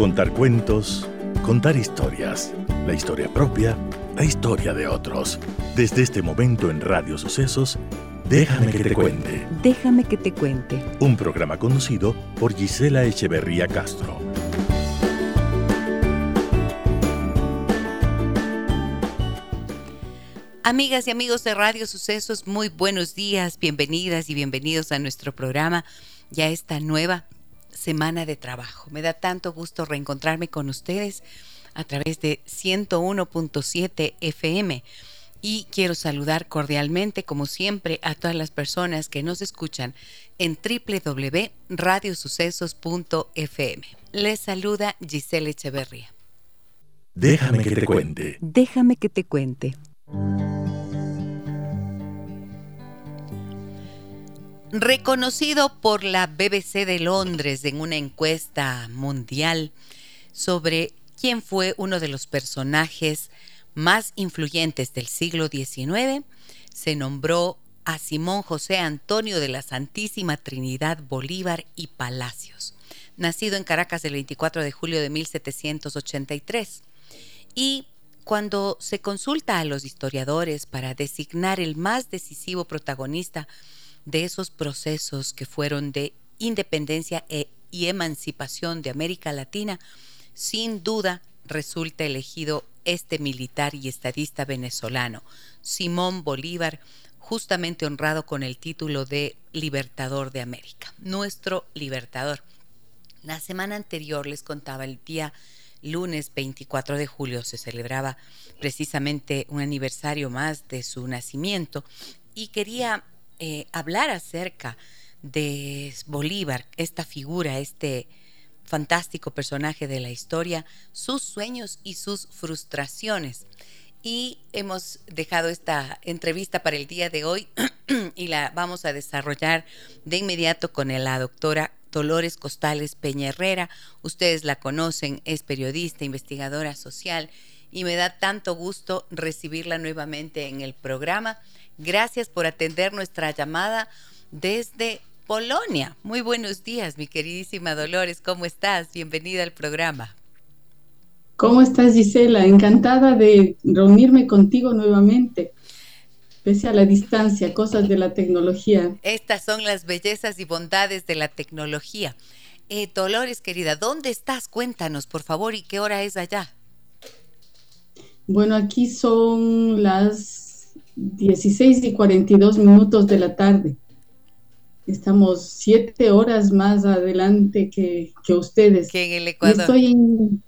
Contar cuentos, contar historias, la historia propia, la historia de otros. Desde este momento en Radio Sucesos, Déjame que te cuente. Déjame que te cuente. Un programa conocido por Gisela Echeverría Castro. Amigas y amigos de Radio Sucesos, muy buenos días, bienvenidas y bienvenidos a nuestro programa, ya esta nueva semana de trabajo. Me da tanto gusto reencontrarme con ustedes a través de 101.7 FM y quiero saludar cordialmente, como siempre, a todas las personas que nos escuchan en www.radiosucesos.fm. Les saluda Giselle Echeverría. Déjame que te cuente. Déjame que te cuente. Reconocido por la BBC de Londres en una encuesta mundial sobre quién fue uno de los personajes más influyentes del siglo XIX, se nombró a Simón José Antonio de la Santísima Trinidad Bolívar y Palacios, nacido en Caracas el 24 de julio de 1783. Y cuando se consulta a los historiadores para designar el más decisivo protagonista de esos procesos que fueron de independencia e, y emancipación de América Latina, sin duda resulta elegido este militar y estadista venezolano, Simón Bolívar, justamente honrado con el título de Libertador de América, nuestro libertador. La semana anterior les contaba el día lunes 24 de julio se celebraba precisamente un aniversario más de su nacimiento y quería eh, hablar acerca de Bolívar, esta figura, este fantástico personaje de la historia, sus sueños y sus frustraciones. Y hemos dejado esta entrevista para el día de hoy y la vamos a desarrollar de inmediato con la doctora Dolores Costales Peña Herrera. Ustedes la conocen, es periodista, investigadora social y me da tanto gusto recibirla nuevamente en el programa. Gracias por atender nuestra llamada desde Polonia. Muy buenos días, mi queridísima Dolores. ¿Cómo estás? Bienvenida al programa. ¿Cómo estás, Gisela? Encantada de reunirme contigo nuevamente, pese a la distancia, cosas de la tecnología. Estas son las bellezas y bondades de la tecnología. Eh, Dolores, querida, ¿dónde estás? Cuéntanos, por favor, y qué hora es allá. Bueno, aquí son las 16 y 42 minutos de la tarde. Estamos siete horas más adelante que, ustedes. Que en el Ecuador. Estoy en,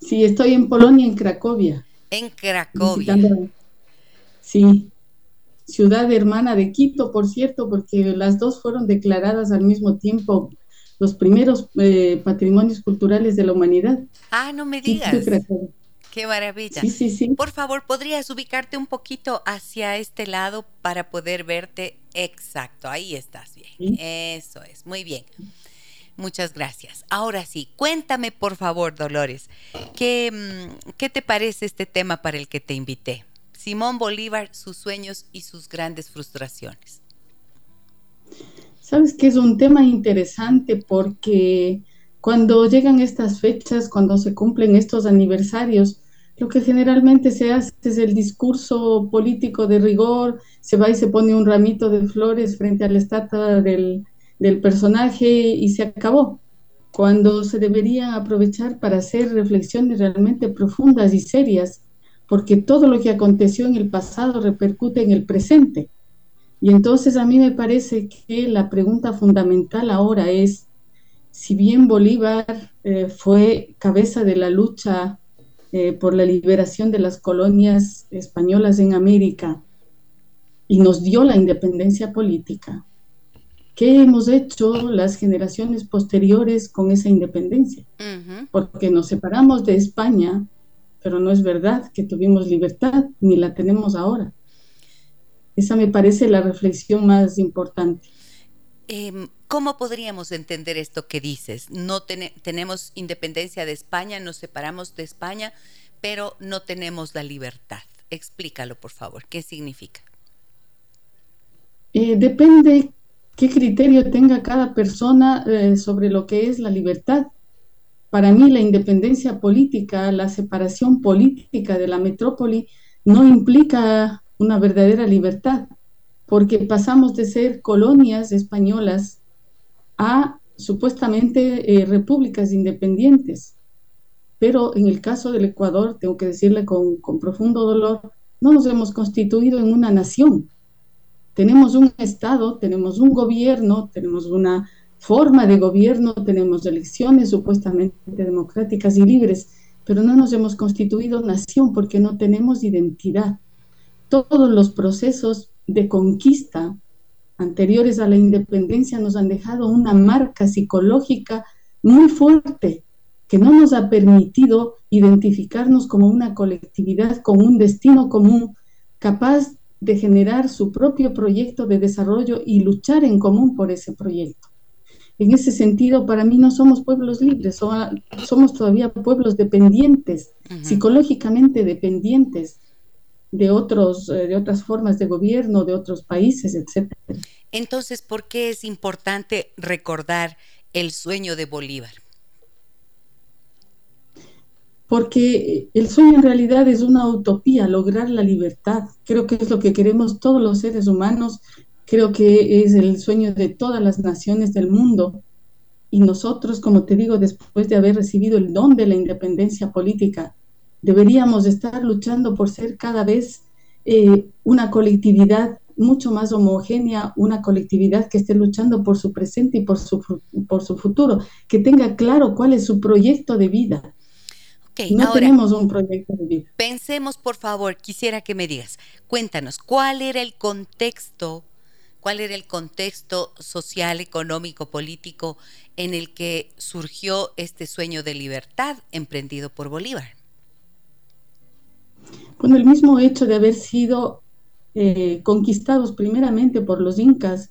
sí, estoy en Polonia, en Cracovia. En Cracovia. sí, ciudad hermana de Quito, por cierto, porque las dos fueron declaradas al mismo tiempo los primeros eh, patrimonios culturales de la humanidad. Ah, no me digas. Qué maravilla. Sí, sí, sí. Por favor, ¿podrías ubicarte un poquito hacia este lado para poder verte exacto? Ahí estás bien. Eso es, muy bien. Muchas gracias. Ahora sí, cuéntame por favor, Dolores, ¿qué, mm, ¿qué te parece este tema para el que te invité? Simón Bolívar, sus sueños y sus grandes frustraciones. Sabes que es un tema interesante porque cuando llegan estas fechas, cuando se cumplen estos aniversarios, lo que generalmente se hace es el discurso político de rigor, se va y se pone un ramito de flores frente a la estatua del, personaje y se acabó, cuando se debería aprovechar para hacer reflexiones realmente profundas y serias, porque todo lo que aconteció en el pasado repercute en el presente. Y entonces a mí me parece que la pregunta fundamental ahora es, si bien Bolívar eh, fue cabeza de la lucha eh, por la liberación de las colonias españolas en América y nos dio la independencia política, ¿qué hemos hecho las generaciones posteriores con esa independencia? Porque nos separamos de España, pero no es verdad que tuvimos libertad, ni la tenemos ahora. Esa me parece la reflexión más importante. Em, ¿Cómo podríamos entender esto que dices? No tenemos independencia de España, nos separamos de España, pero no tenemos la libertad. Explícalo, por favor. ¿Qué significa? Eh, depende qué criterio tenga cada persona eh, sobre lo que es la libertad. para mí la independencia política, la separación política de la metrópoli no implica una verdadera libertad, porque pasamos de ser colonias españolas a supuestamente eh, repúblicas independientes. Pero en el caso del Ecuador, tengo que decirle con, con profundo dolor, no nos hemos constituido en una nación. Tenemos un Estado, tenemos un gobierno, tenemos una forma de gobierno, tenemos elecciones supuestamente democráticas y libres, pero no nos hemos constituido nación porque no tenemos identidad. Todos los procesos de conquista anteriores a la independencia nos han dejado una marca psicológica muy fuerte que no nos ha permitido identificarnos como una colectividad con un destino común, capaz de generar su propio proyecto de desarrollo y luchar en común por ese proyecto. En ese sentido, para mí no somos pueblos libres, somos todavía pueblos dependientes, psicológicamente dependientes de, otros, eh, de otras formas de gobierno, de otros países, etc. Entonces, ¿por qué es importante recordar el sueño de Bolívar? porque el sueño en realidad es una utopía, lograr la libertad. Creo que es lo que queremos todos los seres humanos, creo que es el sueño de todas las naciones del mundo. Y nosotros, como te digo, después de haber recibido el don de la independencia política, deberíamos estar luchando por ser cada vez eh, una colectividad mucho más homogénea, una colectividad que esté luchando por su presente y por su, por su futuro, que tenga claro cuál es su proyecto de vida no tenemos un proyecto de vida. Pensemos, por favor, quisiera que me digas, cuéntanos, ¿cuál era el contexto, cuál era el contexto social, económico, político en el que surgió este sueño de libertad emprendido por Bolívar? Bueno, el mismo hecho de haber sido eh, conquistados primeramente por los incas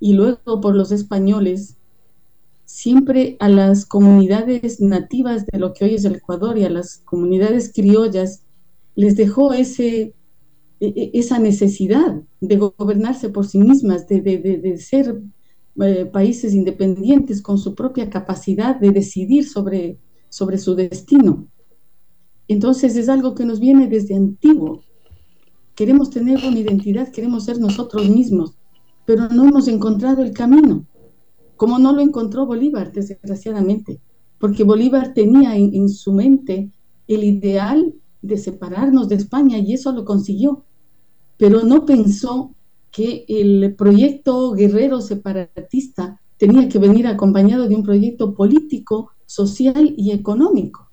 y luego por los españoles, siempre a las comunidades nativas de lo que hoy es el Ecuador y a las comunidades criollas les dejó ese, e, e, esa necesidad de gobernarse por sí mismas, de, ser eh, países independientes con su propia capacidad de decidir sobre, sobre su destino. Entonces es algo que nos viene desde antiguo. Queremos tener una identidad, queremos ser nosotros mismos, pero no hemos encontrado el camino como no lo encontró Bolívar, desgraciadamente, porque Bolívar tenía en, su mente el ideal de separarnos de España y eso lo consiguió, pero no pensó que el proyecto guerrero separatista tenía que venir acompañado de un proyecto político, social y económico.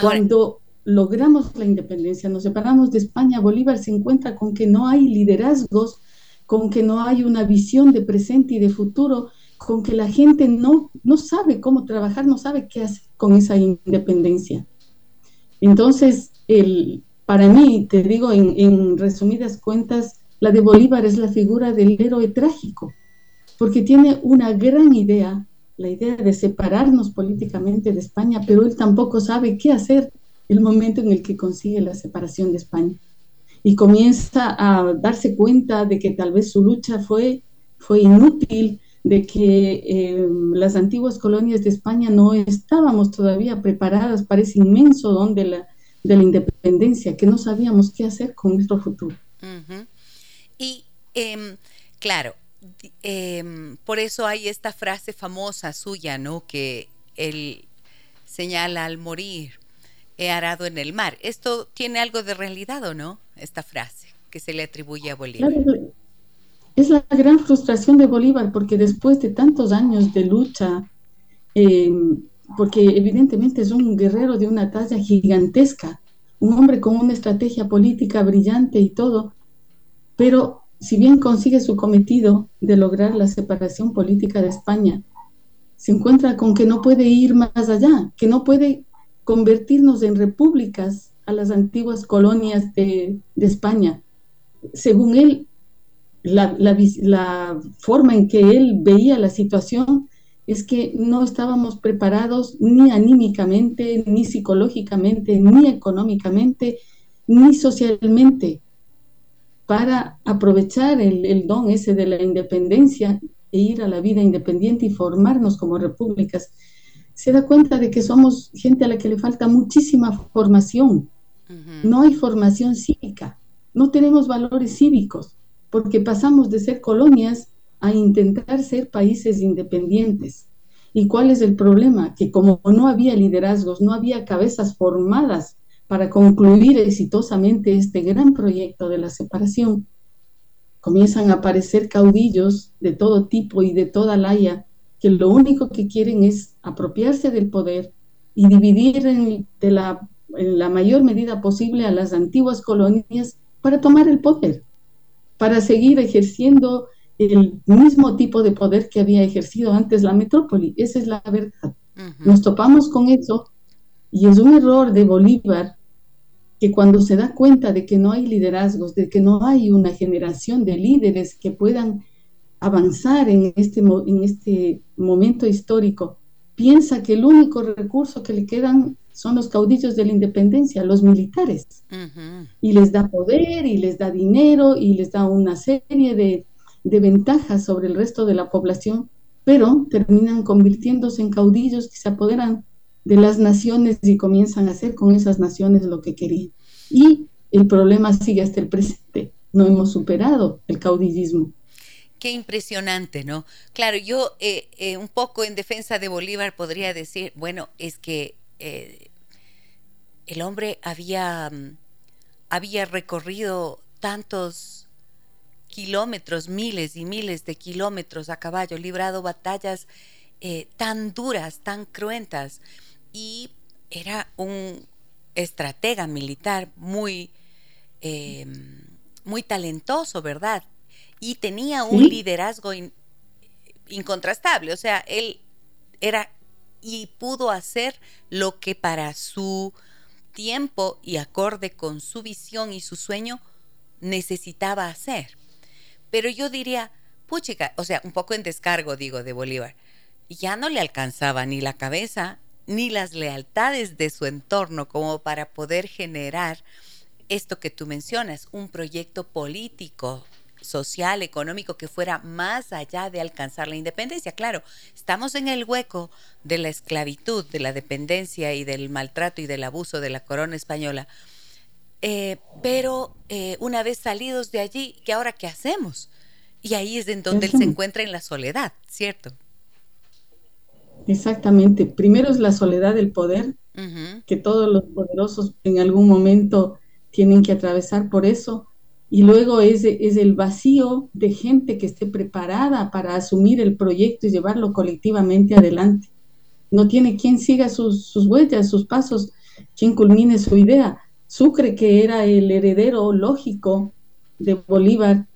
Cuando logramos la independencia, nos separamos de España, Bolívar se encuentra con que no hay liderazgos con que no hay una visión de presente y de futuro, con que la gente no, no sabe cómo trabajar, no sabe qué hacer con esa independencia. Entonces, el, para mí, te digo en, resumidas cuentas, la de Bolívar es la figura del héroe trágico, porque tiene una gran idea, la idea de separarnos políticamente de España, pero él tampoco sabe qué hacer el momento en el que consigue la separación de España y comienza a darse cuenta de que tal vez su lucha fue, fue inútil, de que eh, las antiguas colonias de España no estábamos todavía preparadas para ese inmenso don de la, de la independencia, que no sabíamos qué hacer con nuestro futuro. Y em, claro, em, por eso hay esta frase famosa suya, ¿no? Que él señala al morir, he arado en el mar. ¿Esto tiene algo de realidad o no? esta frase que se le atribuye a Bolívar? Es la gran frustración de Bolívar porque después de tantos años de lucha, eh, porque evidentemente es un guerrero de una talla gigantesca, un hombre con una estrategia política brillante y todo, pero si bien consigue su cometido de lograr la separación política de España, se encuentra con que no puede ir más allá, que no puede convertirnos en repúblicas a las antiguas colonias de, España. Según él, la, forma en que él veía la situación es que no estábamos preparados ni anímicamente, ni psicológicamente, ni económicamente, ni socialmente para aprovechar el, el, don ese de la independencia e ir a la vida independiente y formarnos como repúblicas. se da cuenta de que somos gente a la que le falta muchísima formación. No hay formación cívica, no tenemos valores cívicos, porque pasamos de ser colonias a intentar ser países independientes. ¿Y cuál es el problema? Que como no había liderazgos, no había cabezas formadas para concluir exitosamente este gran proyecto de la separación, comienzan a aparecer caudillos de todo tipo y de toda laya que lo único que quieren es apropiarse del poder y dividir en, de la, en la mayor medida posible a las antiguas colonias para tomar el poder, para seguir ejerciendo el mismo tipo de poder que había ejercido antes la metrópoli. Esa es la verdad. Nos topamos con eso y es un error de Bolívar que cuando se da cuenta de que no hay liderazgos, de que no hay una generación de líderes que puedan avanzar en este, en este momento histórico, piensa que el único recurso que le quedan son los caudillos de la independencia, los militares, y les da poder y les da dinero y les da una serie de, de ventajas sobre el resto de la población, pero terminan convirtiéndose en caudillos que se apoderan de las naciones y comienzan a hacer con esas naciones lo que querían. Y el problema sigue hasta el presente. No hemos superado el caudillismo. Qué impresionante, ¿no? Claro, yo eh, eh, un poco en defensa de Bolívar podría decir, bueno, es que eh, el hombre había, mm, había recorrido tantos kilómetros, miles y miles de kilómetros a caballo, librado batallas tan duras, tan cruentas, y era un estratega militar muy, muy talentoso, ¿verdad? y tenía un liderazgo incontrastable. O sea, él era y pudo hacer lo que para su tiempo y acorde con su visión y su sueño necesitaba hacer. Pero yo diría, puchica, o sea, un poco en descargo, digo, de Bolívar, ya no le alcanzaba ni la cabeza ni las lealtades de su entorno como para poder generar esto que tú mencionas, un proyecto político social, económico, que fuera más allá de alcanzar la independencia. Claro, estamos en el hueco de la esclavitud, de la dependencia y del maltrato y del abuso de la corona española. Eh, pero eh, una vez salidos de allí, ¿qué ahora qué hacemos? Y ahí es en donde él se encuentra en la soledad, ¿cierto? Exactamente. Primero es la soledad del poder, que todos los poderosos en algún momento tienen que atravesar por eso y luego es, es el vacío de gente que esté preparada para asumir el proyecto y llevarlo colectivamente adelante. No tiene quien siga sus, sus huellas, sus pasos, quien culmine su idea. Sucre, que era el heredero lógico de Bolívar,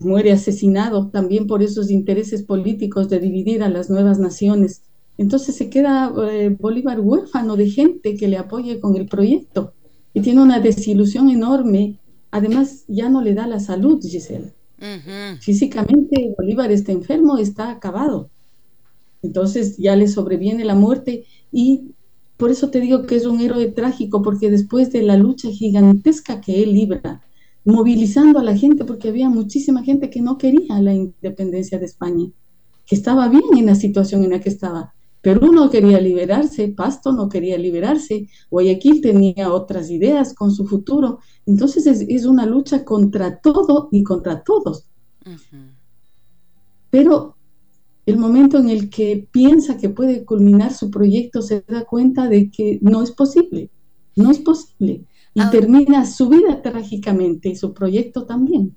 muere asesinado también por esos intereses políticos de dividir a las nuevas naciones. Entonces se queda eh, Bolívar huérfano de gente que le apoye con el proyecto y tiene una desilusión enorme Además, ya no le da la salud, Gisela. Físicamente, Bolívar está enfermo, está acabado. Entonces ya le sobreviene la muerte y por eso te digo que es un héroe trágico, porque después de la lucha gigantesca que él libra, movilizando a la gente, porque había muchísima gente que no quería la independencia de España, que estaba bien en la situación en la que estaba, Perú no quería liberarse, Pasto no quería liberarse, Guayaquil tenía otras ideas con su futuro. Entonces es, una lucha contra todo y contra todos. Pero el momento en el que piensa que puede culminar su proyecto se da cuenta de que no es posible, no es posible. Y ah. termina su vida trágicamente y su proyecto también.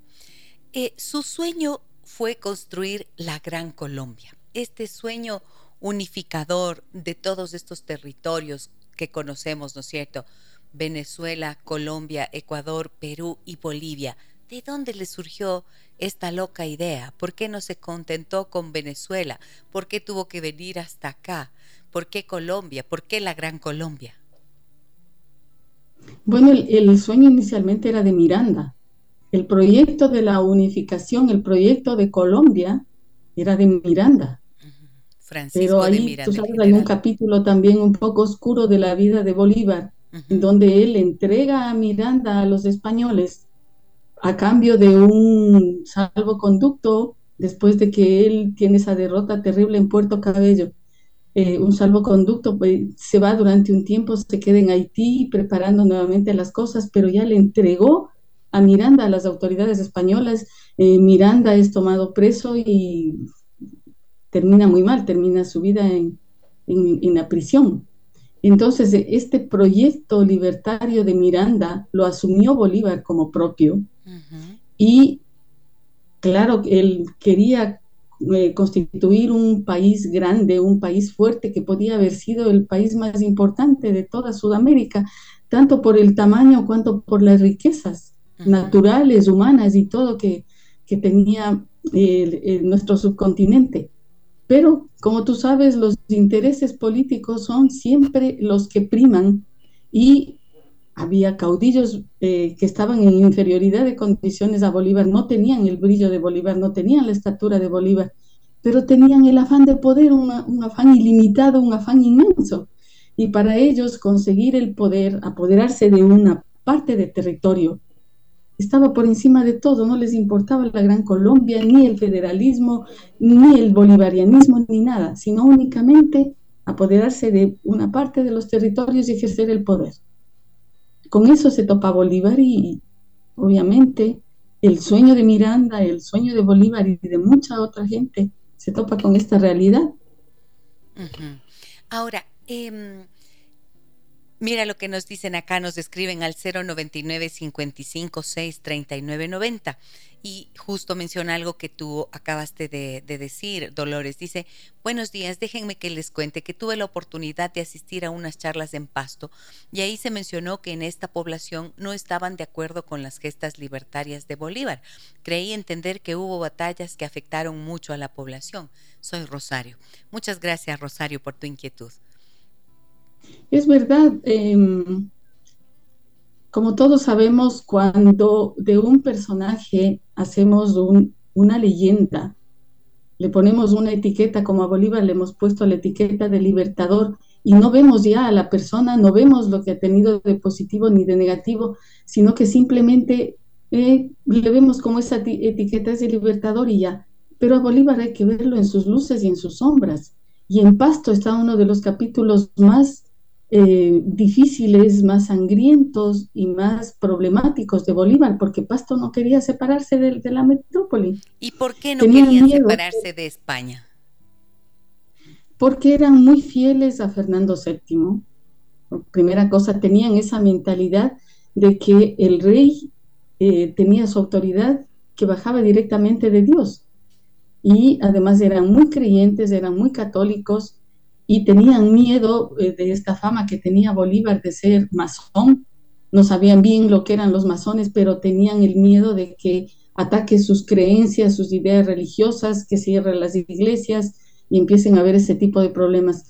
Eh, su sueño fue construir la Gran Colombia. Este sueño unificador de todos estos territorios que conocemos, ¿no es cierto? Venezuela, Colombia, Ecuador, Perú y Bolivia. ¿De dónde le surgió esta loca idea? ¿Por qué no se contentó con Venezuela? ¿Por qué tuvo que venir hasta acá? ¿Por qué Colombia? ¿Por qué la Gran Colombia? Bueno, el, sueño inicialmente era de Miranda. El proyecto de la unificación, el proyecto de Colombia, era de Miranda. Pero ahí, tú sabes, hay un capítulo también un poco oscuro de la vida de Bolívar, en donde él entrega a Miranda a los españoles a cambio de un salvoconducto después de que él tiene esa derrota terrible en Puerto Cabello. Eh, un salvoconducto, pues, se va durante un tiempo, se queda en Haití preparando nuevamente las cosas, pero ya le entregó a Miranda a las autoridades españolas. Eh, Miranda es tomado preso y termina muy mal, termina su vida en, la prisión. Entonces, este proyecto libertario de Miranda lo asumió Bolívar como propio y claro, él quería eh, constituir un país grande, un país fuerte que podía haber sido el país más importante de toda Sudamérica, tanto por el tamaño cuanto por las riquezas naturales, humanas y todo que, tenía nuestro subcontinente. Pero, como tú sabes, los intereses políticos son siempre los que priman y había caudillos eh, que estaban en inferioridad de condiciones a Bolívar, no tenían el brillo de Bolívar, no tenían la estatura de Bolívar, pero tenían el afán de poder, un afán ilimitado, un afán inmenso. Y para ellos conseguir el poder, apoderarse de una parte de territorio, estaba por encima de todo, no les importaba la Gran Colombia, ni el federalismo, ni el bolivarianismo, ni nada, sino únicamente apoderarse de una parte de los territorios y ejercer el poder con eso se topa Bolívar y obviamente el sueño de Miranda, el sueño de Bolívar y de mucha otra gente se topa con esta realidad. Ahora, eh, Mira lo que nos dicen acá, nos escriben al 099 55 6 39 90 y justo menciona algo que tú acabaste de, decir, Dolores. Dice, buenos días, déjenme que les cuente que tuve la oportunidad de asistir a unas charlas en Pasto y ahí se mencionó que en esta población no estaban de acuerdo con las gestas libertarias de Bolívar. Creí entender que hubo batallas que afectaron mucho a la población. Soy Rosario. Muchas gracias, Rosario, por tu inquietud. Es verdad, em, como todos sabemos, cuando de un personaje hacemos una leyenda, le ponemos una etiqueta, como a Bolívar le hemos puesto la etiqueta de libertador, y no vemos ya a la persona, no vemos lo que ha tenido de positivo ni de negativo, sino que simplemente eh, le vemos como esa etiqueta es de libertador y ya. Pero a Bolívar hay que verlo en sus luces y en sus sombras. Y en Pasto está uno de los capítulos más eh, difíciles, más sangrientos y más problemáticos de Bolívar, porque Pasto no quería separarse de, la metrópoli. ¿Y por qué no querían separarse de España? Porque eran muy fieles a Fernando VII. primera cosa, tenían esa mentalidad de que el rey eh, tenía su autoridad que bajaba directamente de Dios. Y además eran muy creyentes, eran muy católicos, y tenían miedo eh, de esta fama que tenía Bolívar de ser masón. No sabían bien lo que eran los masones, pero tenían el miedo de que ataque sus creencias, sus ideas religiosas, que cierren las iglesias y empiecen a haber ese tipo de problemas.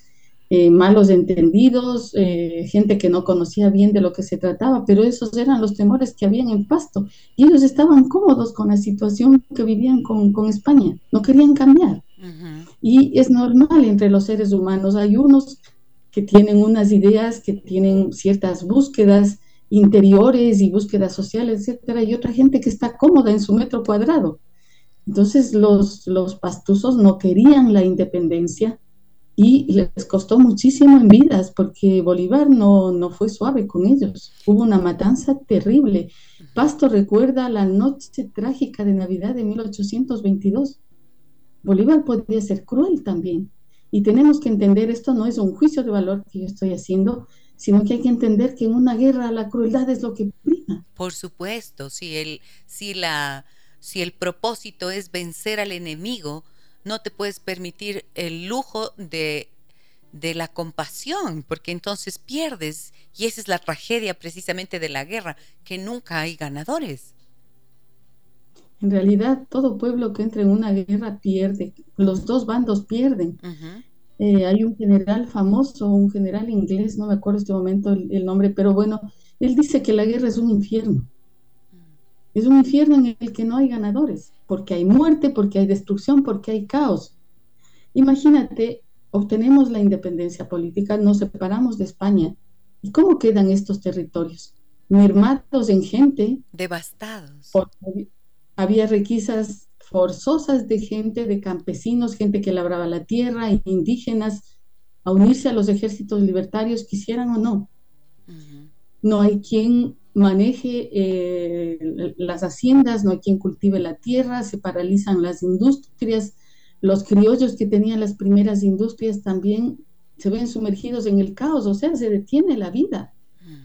Eh, malos entendidos, eh, gente que no conocía bien de lo que se trataba, pero esos eran los temores que habían en Pasto y ellos estaban cómodos con la situación que vivían con, con España, no querían cambiar. Y es normal entre los seres humanos. Hay unos que tienen unas ideas, que tienen ciertas búsquedas interiores y búsquedas sociales, etcétera, y otra gente que está cómoda en su metro cuadrado. Entonces los, los pastuzos no querían la independencia y les costó muchísimo en vidas porque Bolívar no, no fue suave con ellos. Hubo una matanza terrible. Pasto recuerda la noche trágica de Navidad de 1822 Bolívar podría ser cruel también. Y tenemos que entender, esto no es un juicio de valor que yo estoy haciendo, sino que hay que entender que en una guerra la crueldad es lo que prima. Por supuesto, si el, si la, si el propósito es vencer al enemigo, no te puedes permitir el lujo de, de la compasión, porque entonces pierdes. Y esa es la tragedia precisamente de la guerra, que nunca hay ganadores. En realidad, todo pueblo que entra en una guerra pierde, los dos bandos pierden. Eh, hay un general famoso, un general inglés, no me acuerdo en este momento el, nombre, pero bueno, él dice que la guerra es un infierno. Mm. Es un infierno en el que no hay ganadores, porque hay muerte, porque hay destrucción, porque hay caos. Imagínate, obtenemos la independencia política, nos separamos de España. ¿Y cómo quedan estos territorios? Mermados en gente. Devastados había requisas forzosas de gente, de campesinos, gente que labraba la tierra, indígenas, a unirse a los ejércitos libertarios, quisieran o no. No hay quien maneje eh, las haciendas, no hay quien cultive la tierra, se paralizan las industrias, los criollos que tenían las primeras industrias también se ven sumergidos en el caos, o sea, se detiene la vida,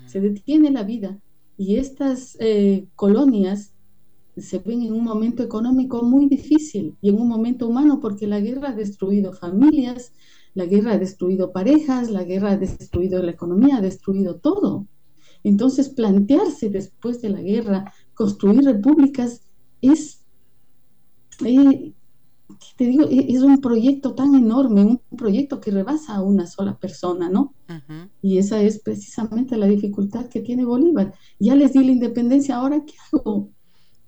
se detiene la vida. Y estas eh, colonias se ven en un momento económico muy difícil y en un momento humano porque la guerra ha destruido familias, la guerra ha destruido parejas, la guerra ha destruido la economía, ha destruido todo. Entonces, plantearse después de la guerra, construir repúblicas, es, eh, te digo, e, es un proyecto tan enorme, un proyecto que rebasa a una sola persona, ¿no? Y esa es precisamente la dificultad que tiene Bolívar. Ya les di la independencia, ¿ahora qué hago?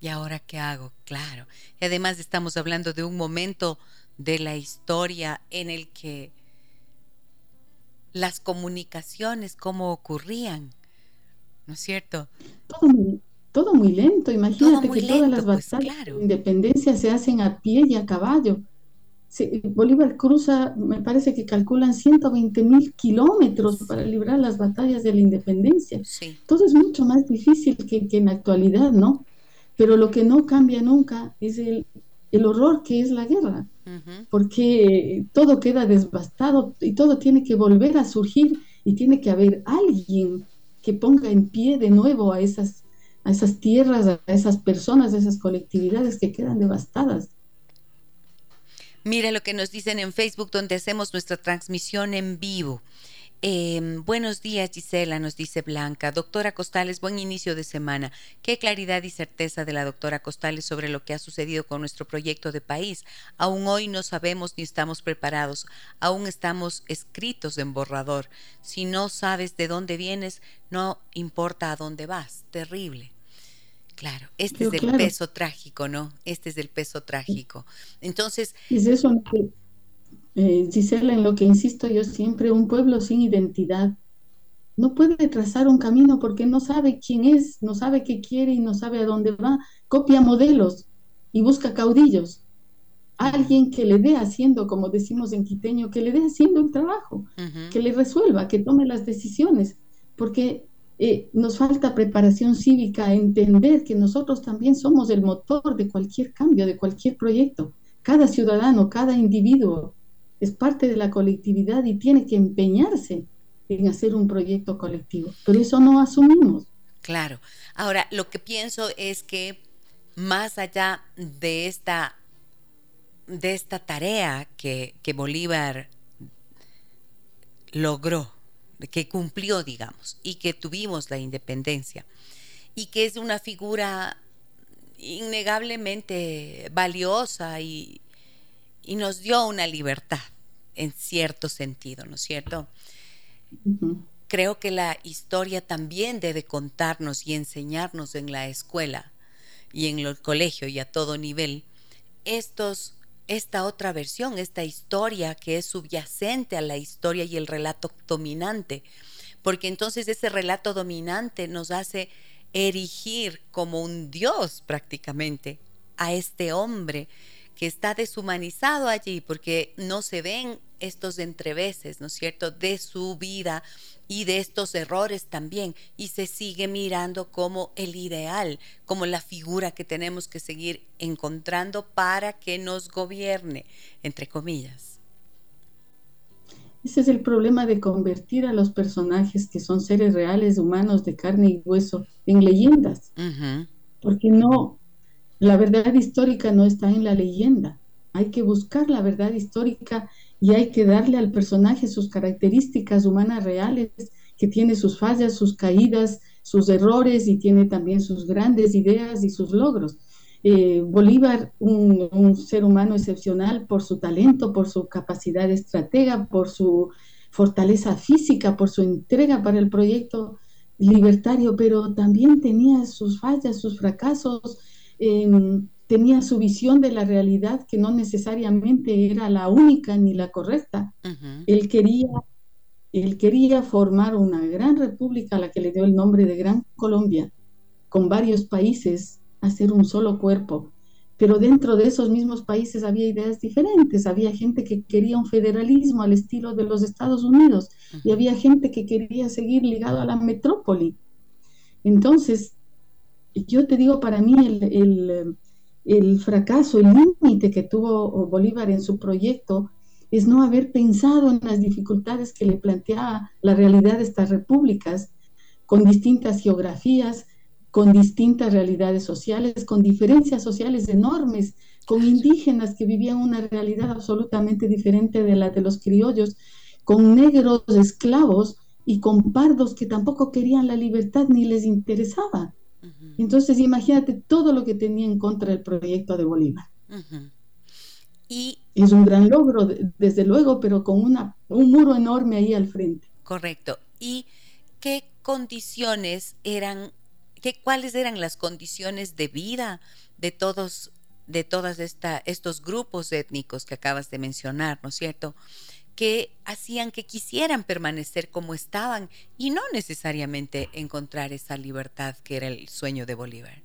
¿Y ahora qué hago? Claro. Y además estamos hablando de un momento de la historia en el que las comunicaciones, cómo ocurrían, ¿no es cierto? Todo muy, lento, imagínate que todas las pues, batallas de independencia se hacen a pie y a caballo. Bolívar cruza, me parece que calculan 120 mil kilómetros para librar las batallas de la independencia. Todo es mucho más difícil que, en la actualidad, ¿no? Pero lo que no cambia nunca es el, horror que es la guerra, porque todo queda devastado y todo tiene que volver a surgir y tiene que haber alguien que ponga en pie de nuevo a esas, a esas tierras, a esas personas, a esas colectividades que quedan devastadas. Mira lo que nos dicen en Facebook donde hacemos nuestra transmisión en vivo. Em, buenos días, Gisela, nos dice Blanca. Doctora Costales, buen inicio de semana. Qué claridad y certeza de la doctora Costales sobre lo que ha sucedido con nuestro proyecto de país. Aún hoy no sabemos ni estamos preparados. Aún estamos escritos en borrador. Si no sabes de dónde vienes, no importa a dónde vas. Terrible. Claro, este es el peso trágico, ¿no? Este es el peso trágico. Entonces... Es eso eh, Gisela, en lo que insisto yo siempre, un pueblo sin identidad no puede trazar un camino porque no sabe quién es, no sabe qué quiere y no sabe a dónde va. Copia modelos y busca caudillos. Alguien que le dé haciendo, como decimos en quiteño, que le dé haciendo el trabajo, que le resuelva, que tome las decisiones, porque eh, nos falta preparación cívica, entender que nosotros también somos el motor de cualquier cambio, de cualquier proyecto. Cada ciudadano, cada individuo es parte de la colectividad y tiene que empeñarse en hacer un proyecto colectivo. Pero eso no asumimos. Claro. Ahora, lo que pienso es que más allá de esta, de esta tarea que, que Bolívar logró, que cumplió, digamos, y que tuvimos la independencia, y que es una figura innegablemente valiosa y, y nos dio una libertad en cierto sentido, ¿no es cierto? Creo que la historia también debe contarnos y enseñarnos en la escuela y en el colegio y a todo nivel estos esta otra versión, esta historia que es subyacente a la historia y el relato dominante, porque entonces ese relato dominante nos hace erigir como un dios prácticamente a este hombre que está deshumanizado allí porque no se ven estos entreveses, ¿no es cierto?, de su vida y de estos errores también, y se sigue mirando como el ideal, como la figura que tenemos que seguir encontrando para que nos gobierne, entre comillas. Ese es el problema de convertir a los personajes que son seres reales, humanos, de carne y hueso, en leyendas. Porque no, la verdad histórica no está en la leyenda. Hay que buscar la verdad histórica y hay que darle al personaje sus características humanas reales, que tiene sus fallas, sus caídas, sus errores y tiene también sus grandes ideas y sus logros. Eh, Bolívar, un, un, ser humano excepcional por su talento, por su capacidad de estratega, por su fortaleza física, por su entrega para el proyecto libertario, pero también tenía sus fallas, sus fracasos, Tenía su visión de la realidad que no necesariamente era la única ni la correcta. Él quería él quería formar una gran república a la que le dio el nombre de Gran Colombia, con varios países, hacer un solo cuerpo. pero dentro de esos mismos países había ideas diferentes. Había gente que quería un federalismo al estilo de los Estados Unidos y había gente que quería seguir ligado a la metrópoli. Entonces, yo te digo, para mí el, el fracaso, el límite que tuvo Bolívar en su proyecto es no haber pensado en las dificultades que le planteaba la realidad de estas repúblicas con distintas geografías, con distintas realidades sociales, con diferencias sociales enormes, con indígenas que vivían una realidad absolutamente diferente de la de los criollos, con negros esclavos y con pardos que tampoco querían la libertad ni les interesaba. Entonces, imagínate todo lo que tenía en contra el proyecto de Bolívar. Y es un gran logro, desde luego, pero con una, un muro enorme ahí al frente. Correcto. ¿Y qué condiciones eran cuáles eran las condiciones de vida de todos de todos estos grupos étnicos que acabas de mencionar, ¿no es cierto? Que hacían que quisieran permanecer como estaban y no necesariamente encontrar esa libertad que era el sueño de Bolívar.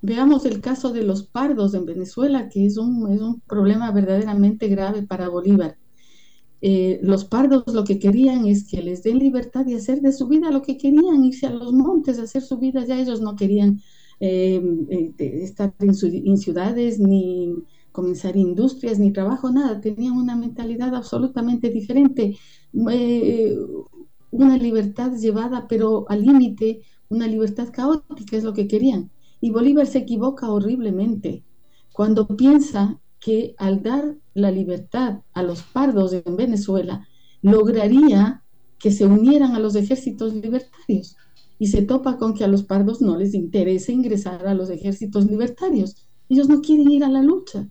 Veamos el caso de los pardos en Venezuela, que es un, es un problema verdaderamente grave para Bolívar. Eh, los pardos lo que querían es que les den libertad de hacer de su vida lo que querían, irse a los montes, hacer su vida, ya ellos no querían eh, eh, estar en, ciudades, ni comenzar industrias, ni trabajo, nada, tenían una mentalidad absolutamente diferente, una libertad llevada pero al límite, una libertad caótica es lo que querían. Y Bolívar se equivoca horriblemente cuando piensa que al dar la libertad a los pardos en Venezuela, lograría que se unieran a los ejércitos libertarios. Y se topa con que a los pardos no les interesa ingresar a los ejércitos libertarios. Ellos no quieren ir a la lucha.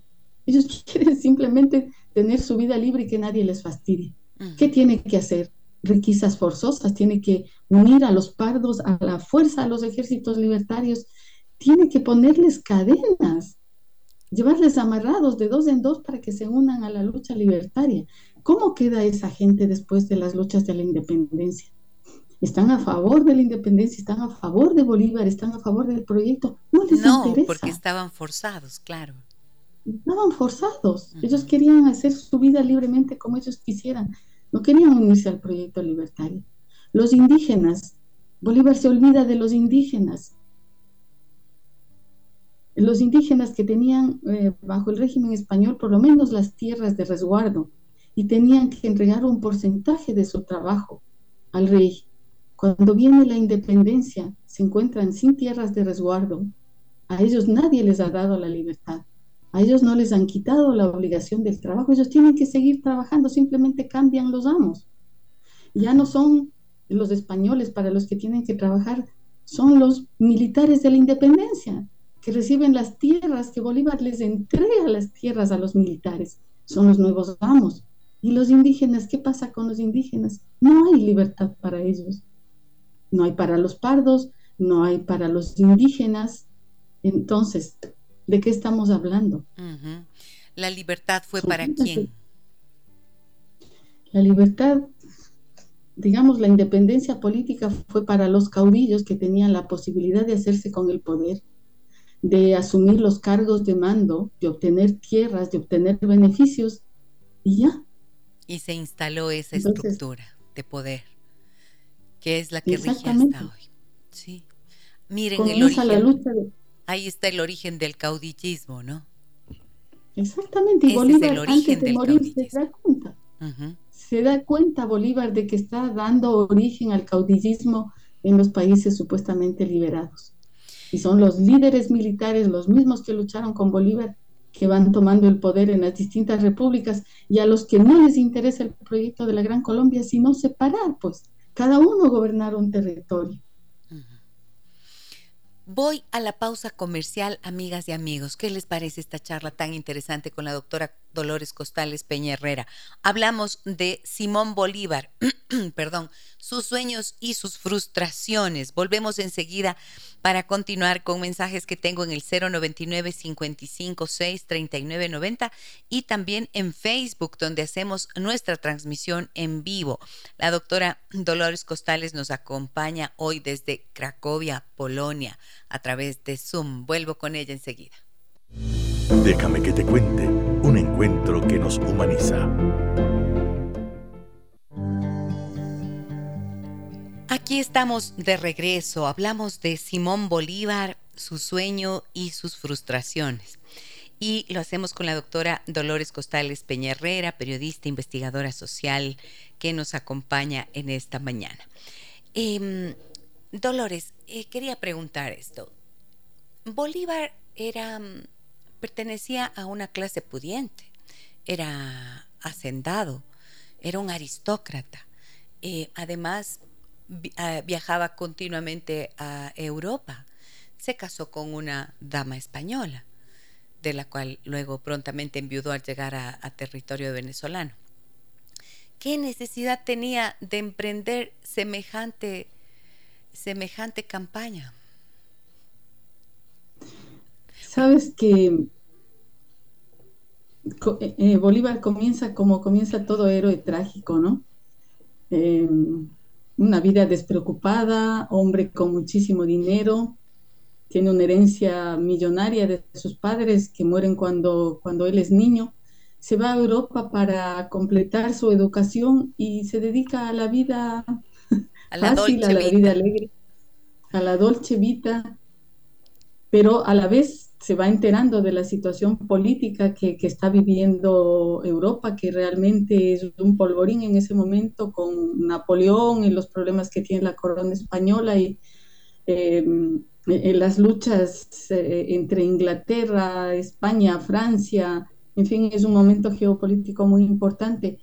Ellos quieren simplemente tener su vida libre y que nadie les fastidie. ¿Qué tiene que hacer? Requisas forzosas, tiene que unir a los pardos a la fuerza a los ejércitos libertarios, tiene que ponerles cadenas llevarles amarrados de dos en dos para que se unan a la lucha libertaria. ¿Cómo queda esa gente después de las luchas de la independencia? ¿Están a favor de la independencia? ¿Están a favor de Bolívar? ¿Están a favor del proyecto? No les no, porque estaban forzados, claro. Estaban forzados. Ellos querían hacer su vida libremente como ellos quisieran. No querían unirse al proyecto libertario. Los indígenas, Bolívar se olvida de los indígenas los indígenas que tenían eh, bajo el régimen español por lo menos las tierras de resguardo y tenían que entregar un porcentaje de su trabajo al rey. Cuando viene la independencia, se encuentran sin tierras de resguardo. A ellos nadie les ha dado la libertad. A ellos no les han quitado la obligación del trabajo. Ellos tienen que seguir trabajando, simplemente cambian los amos. Ya no son los españoles para los que tienen que trabajar, son los militares de la independencia que reciben las tierras, que Bolívar les entrega las tierras a los militares, son los nuevos amos. ¿Y los indígenas? ¿Qué pasa con los indígenas? No hay libertad para ellos. No hay para los pardos, no hay para los indígenas. Entonces, ¿de qué estamos hablando? ¿La libertad fue para quién? La libertad, digamos, la independencia política fue para los caudillos que tenían la posibilidad de hacerse con el poder de asumir los cargos de mando, de obtener tierras, de obtener beneficios y ya. Y se instaló esa estructura de poder, que es la que rige hasta hoy. Sí. Miren el origen. Ahí está el origen del caudillismo, ¿no? Exactamente. Y Bolívar, antes de morir, se da cuenta. Se da cuenta Bolívar de que está dando origen al caudillismo en los países supuestamente liberados y son los líderes militares, los mismos que lucharon con Bolívar, que van tomando el poder en las distintas repúblicas y a los que no les interesa el proyecto de la Gran Colombia, sino separar, pues, cada uno gobernar un territorio. Voy a la pausa comercial, amigas y amigos. ¿Qué les parece esta charla tan interesante con la doctora Dolores Costales Peña Herrera? Hablamos de Simón Bolívar, perdón, sus sueños y sus frustraciones. Volvemos enseguida para continuar con mensajes que tengo en el 099 556 3990 y también en Facebook donde hacemos nuestra transmisión en vivo. La doctora Dolores Costales nos acompaña hoy desde Cracovia, Polonia, a través de Zoom. Vuelvo con ella enseguida. Déjame que te cuente un encuentro que nos humaniza. Aquí estamos de regreso. Hablamos de Simón Bolívar, su sueño y sus frustraciones. Y lo hacemos con la doctora Dolores Costales Peña periodista, investigadora social, que nos acompaña en esta mañana. Em, Dolores, eh, quería preguntar esto. Bolívar era, mm, pertenecía a una clase pudiente, era hacendado, era un aristócrata. Eh, además, ah, viajaba continuamente a Europa. Se casó con una dama española, de la cual luego prontamente enviudó al llegar a, a territorio venezolano. ¿Qué necesidad tenía de emprender semejante, semejante campaña? Sabes que eh, eh, Bolívar comienza como comienza todo héroe trágico, ¿no? Em, una vida despreocupada, hombre con muchísimo dinero, tiene una herencia millonaria de sus padres que mueren cuando, cuando él es niño, se va a Europa para completar su educación y se dedica a la vida a la fácil, a la vida alegre, a la dolce vita, pero a la vez se va enterando de la situación política que, está viviendo Europa, que realmente es un polvorín en ese momento con Napoleón y los problemas que tiene la corona española y em, en las luchas eh, entre Inglaterra, España, Francia, en fin, es un momento geopolítico muy importante.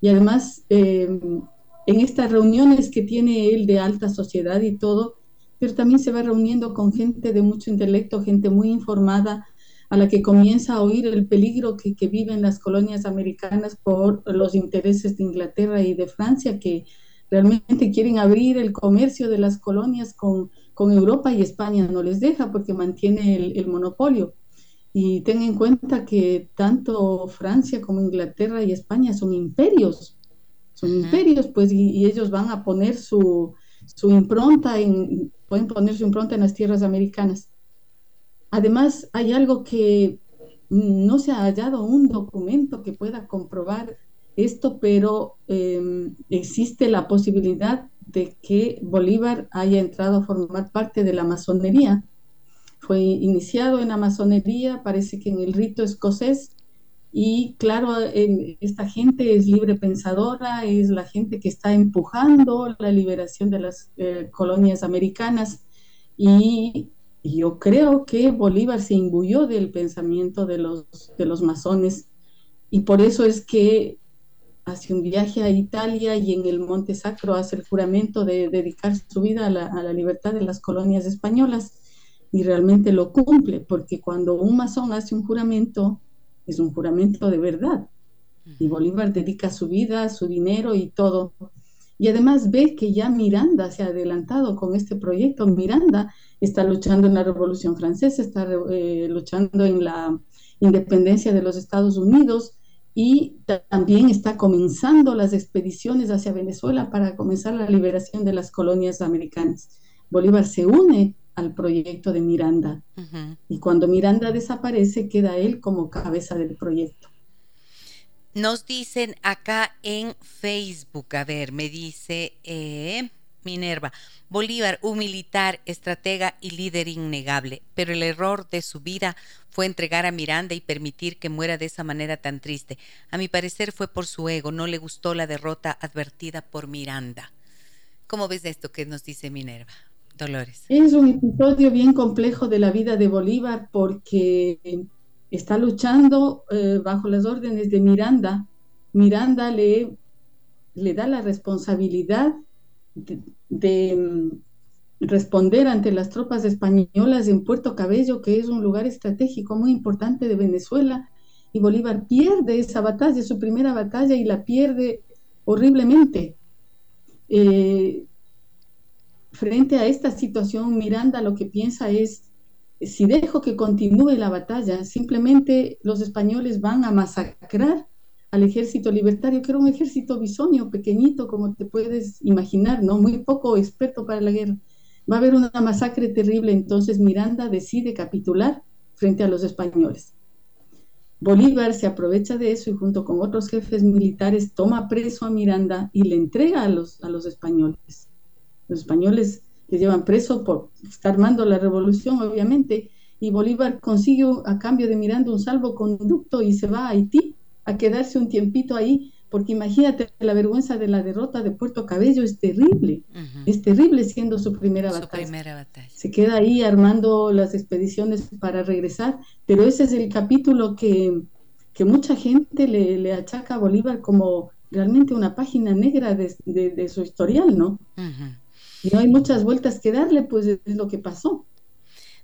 Y además, em, en estas reuniones que tiene él de alta sociedad y todo, pero también se va reuniendo con gente de mucho intelecto, gente muy informada, a la que comienza a oír el peligro que, que viven las colonias americanas por los intereses de Inglaterra y de Francia, que realmente quieren abrir el comercio de las colonias con, con Europa y España no les deja porque mantiene el, el, monopolio. Y ten en cuenta que tanto Francia como Inglaterra y España son imperios, son imperios, pues, y, y, ellos van a poner su, su impronta en, pueden poner su impronta en las tierras americanas. Además, hay algo que no se ha hallado un documento que pueda comprobar esto, pero em, existe la posibilidad de que Bolívar haya entrado a formar parte de la masonería. Fue iniciado en la masonería, parece que en el rito escocés, y claro, esta gente es libre pensadora, es la gente que está empujando la liberación de las eh, colonias americanas. Y, yo creo que Bolívar se imbuyó del pensamiento de los, de los masones. Y por eso es que hace un viaje a Italia y en el Monte Sacro hace el juramento de dedicar su vida a la, a la libertad de las colonias españolas. Y realmente lo cumple, porque cuando un masón hace un juramento, es un juramento de verdad. Y Bolívar dedica su vida, su dinero y todo. Y además ve que ya Miranda se ha adelantado con este proyecto. Miranda está luchando en la Revolución Francesa, está eh, luchando en la independencia de los Estados Unidos y también está comenzando las expediciones hacia Venezuela para comenzar la liberación de las colonias americanas. Bolívar se une al proyecto de Miranda. Y cuando Miranda desaparece, queda él como cabeza del proyecto. Nos dicen acá en Facebook, a ver, me dice eh, Minerva, Bolívar, un militar, estratega y líder innegable, pero el error de su vida fue entregar a Miranda y permitir que muera de esa manera tan triste. A mi parecer fue por su ego, no le gustó la derrota advertida por Miranda. ¿Cómo ves esto que nos dice Minerva? Es un episodio bien complejo de la vida de Bolívar porque está luchando eh, bajo las órdenes de Miranda. Miranda le, le da la responsabilidad de, mm, responder ante las tropas españolas en Puerto Cabello, que es un lugar estratégico muy importante de Venezuela, y Bolívar pierde esa batalla, su primera batalla, y la pierde horriblemente. Eh, frente a esta situación, Miranda lo que piensa es, si dejo que continúe la batalla, simplemente los españoles van a masacrar al ejército libertario, que era un ejército bisoño, pequeñito, como te puedes imaginar, ¿no? Muy poco experto para la guerra. Va a haber una masacre terrible, entonces Miranda decide capitular frente a los españoles. Bolívar se aprovecha de eso y junto con otros jefes militares toma preso a Miranda y le entrega a los, a los españoles. Los españoles le llevan preso por estar armando la revolución, obviamente, y Bolívar consigue a cambio de Miranda un salvoconducto y se va a Haití a quedarse un tiempito ahí porque imagínate, la vergüenza de la derrota de Puerto Cabello es terrible, es terrible siendo su primera, batalla. Se queda ahí armando las expediciones para regresar, pero ese es el capítulo que, que mucha gente le, achaca a Bolívar como realmente una página negra de, su historial, ¿no? Y no hay muchas vueltas que darle, pues es lo que pasó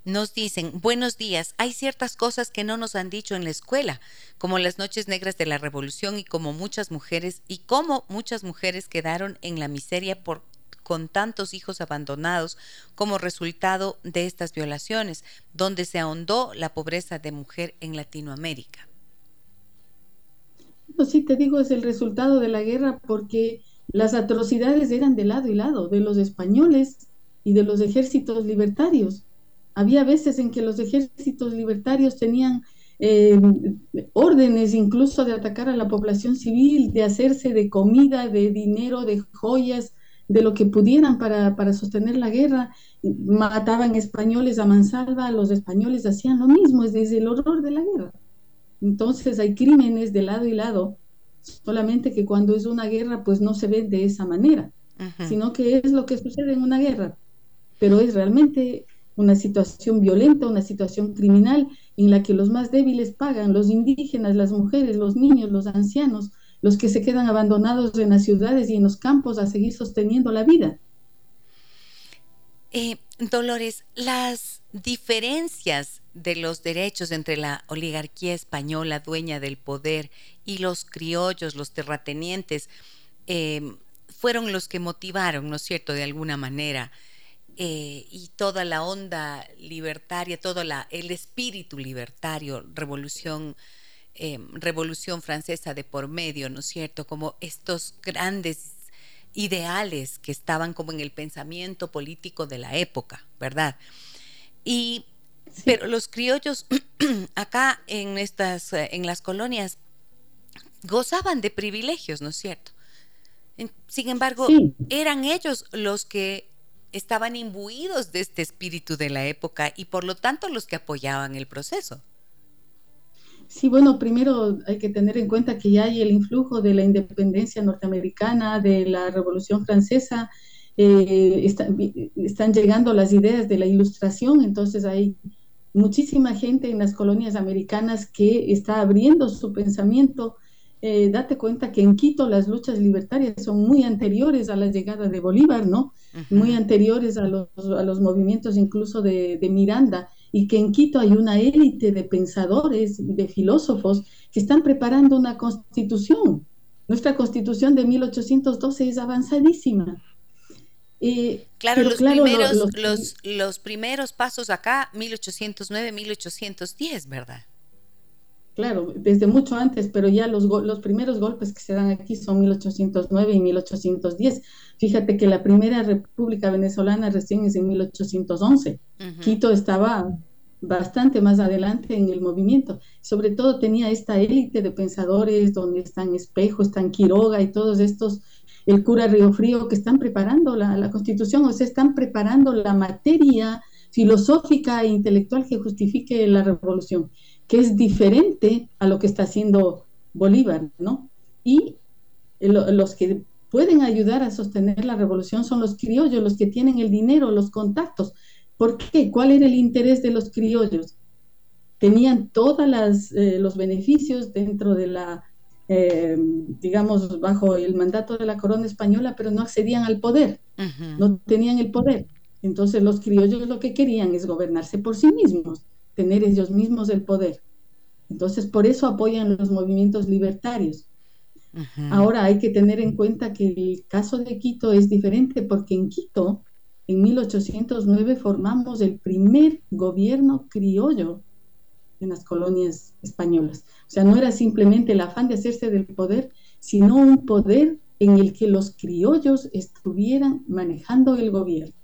nos dicen, buenos días, hay ciertas cosas que no nos han dicho en la escuela, como las noches negras de la revolución y como muchas mujeres, y cómo muchas mujeres quedaron en la miseria por con tantos hijos abandonados como resultado de estas violaciones, donde se ahondó la pobreza de mujer en Latinoamérica. Pues sí, te digo, es el resultado de la guerra porque las atrocidades eran de lado y lado, de los españoles y de los ejércitos libertarios. Había veces en que los ejércitos libertarios tenían eh, órdenes incluso de atacar a la población civil, de hacerse de comida, de dinero, de joyas, de lo que pudieran para, para sostener la guerra. Mataban españoles a mansalva, los españoles hacían lo mismo, es desde el horror de la guerra. Entonces hay crímenes de lado y lado, solamente que cuando es una guerra pues no se ve de esa manera, sino que es lo que sucede en una guerra, pero es realmente una situación violenta, una situación criminal en la que los más débiles pagan, los indígenas, las mujeres, los niños, los ancianos, los que se quedan abandonados en las ciudades y en los campos a seguir sosteniendo la vida. Eh, Dolores, las diferencias de los derechos entre la oligarquía española dueña del poder y los criollos, los terratenientes, eh, fueron los que motivaron, ¿no es cierto?, de alguna manera, eh, y toda la onda libertaria, todo la, el espíritu libertario, revolución, em, revolución francesa de por medio, ¿no es cierto? Como estos grandes ideales que estaban como en el pensamiento político de la época, ¿verdad? Y pero los criollos acá en estas en las colonias gozaban de privilegios, ¿no es cierto? Sin embargo, eran ellos los que estaban imbuidos de este espíritu de la época y por lo tanto los que apoyaban el proceso. Sí, bueno, primero hay que tener en cuenta que ya hay el influjo de la independencia norteamericana, de la Revolución Francesa, eh, están llegando las ideas de la ilustración, entonces hay muchísima gente en las colonias americanas que está abriendo su pensamiento eh, date cuenta que en Quito las luchas libertarias son muy anteriores a la llegada de Bolívar, ¿no? Muy anteriores a los, a los movimientos incluso de, de, Miranda, y que en Quito hay una élite de pensadores, de filósofos, que están preparando una constitución. Nuestra constitución de 1812 es avanzadísima. Eh, claro, los, primeros, los, los primeros pasos acá, 1809, 1810, ¿verdad? claro, desde mucho antes, pero ya los, los primeros golpes que se dan aquí son 1809 y 1810. Fíjate que la primera República Venezolana recién es en 1811. Quito estaba bastante más adelante en el movimiento. Sobre todo tenía esta élite de pensadores donde están Espejo, están Quiroga y todos estos, el cura Río Frío, que están preparando la, la constitución, o sea, están preparando la materia filosófica e intelectual que justifique la revolución que es diferente a lo que está haciendo Bolívar, ¿no? Y los que pueden ayudar a sostener la revolución son los criollos, los que tienen el dinero, los contactos. ¿Por qué? ¿Cuál era el interés de los criollos? Tenían todos eh, los beneficios dentro de la, eh, digamos, bajo el mandato de la corona española, pero no accedían al poder, no tenían el poder. Entonces los criollos lo que querían es gobernarse por sí mismos tener ellos mismos el poder. Entonces, por eso apoyan los movimientos libertarios. Ahora hay que tener en cuenta que el caso de Quito es diferente porque en Quito, en 1809, formamos el primer gobierno criollo en las colonias españolas. O sea, no era simplemente el afán de hacerse del poder, sino un poder en el que los criollos estuvieran manejando el gobierno.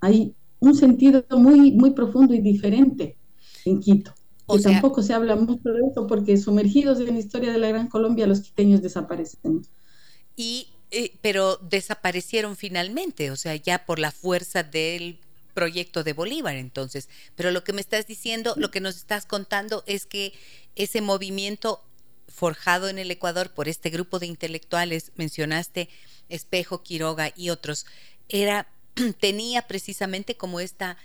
Hay un sentido muy, muy profundo y diferente. en Quito. O tampoco se habla mucho de eso porque sumergidos en la historia de la Gran Colombia los quiteños desaparecen. Y eh, pero desaparecieron finalmente, o sea, ya por la fuerza del proyecto de Bolívar entonces. Pero lo que me estás diciendo, lo que nos estás contando es que ese movimiento forjado en el Ecuador por este grupo de intelectuales, mencionaste Espejo, Quiroga y otros, era tenía precisamente como esta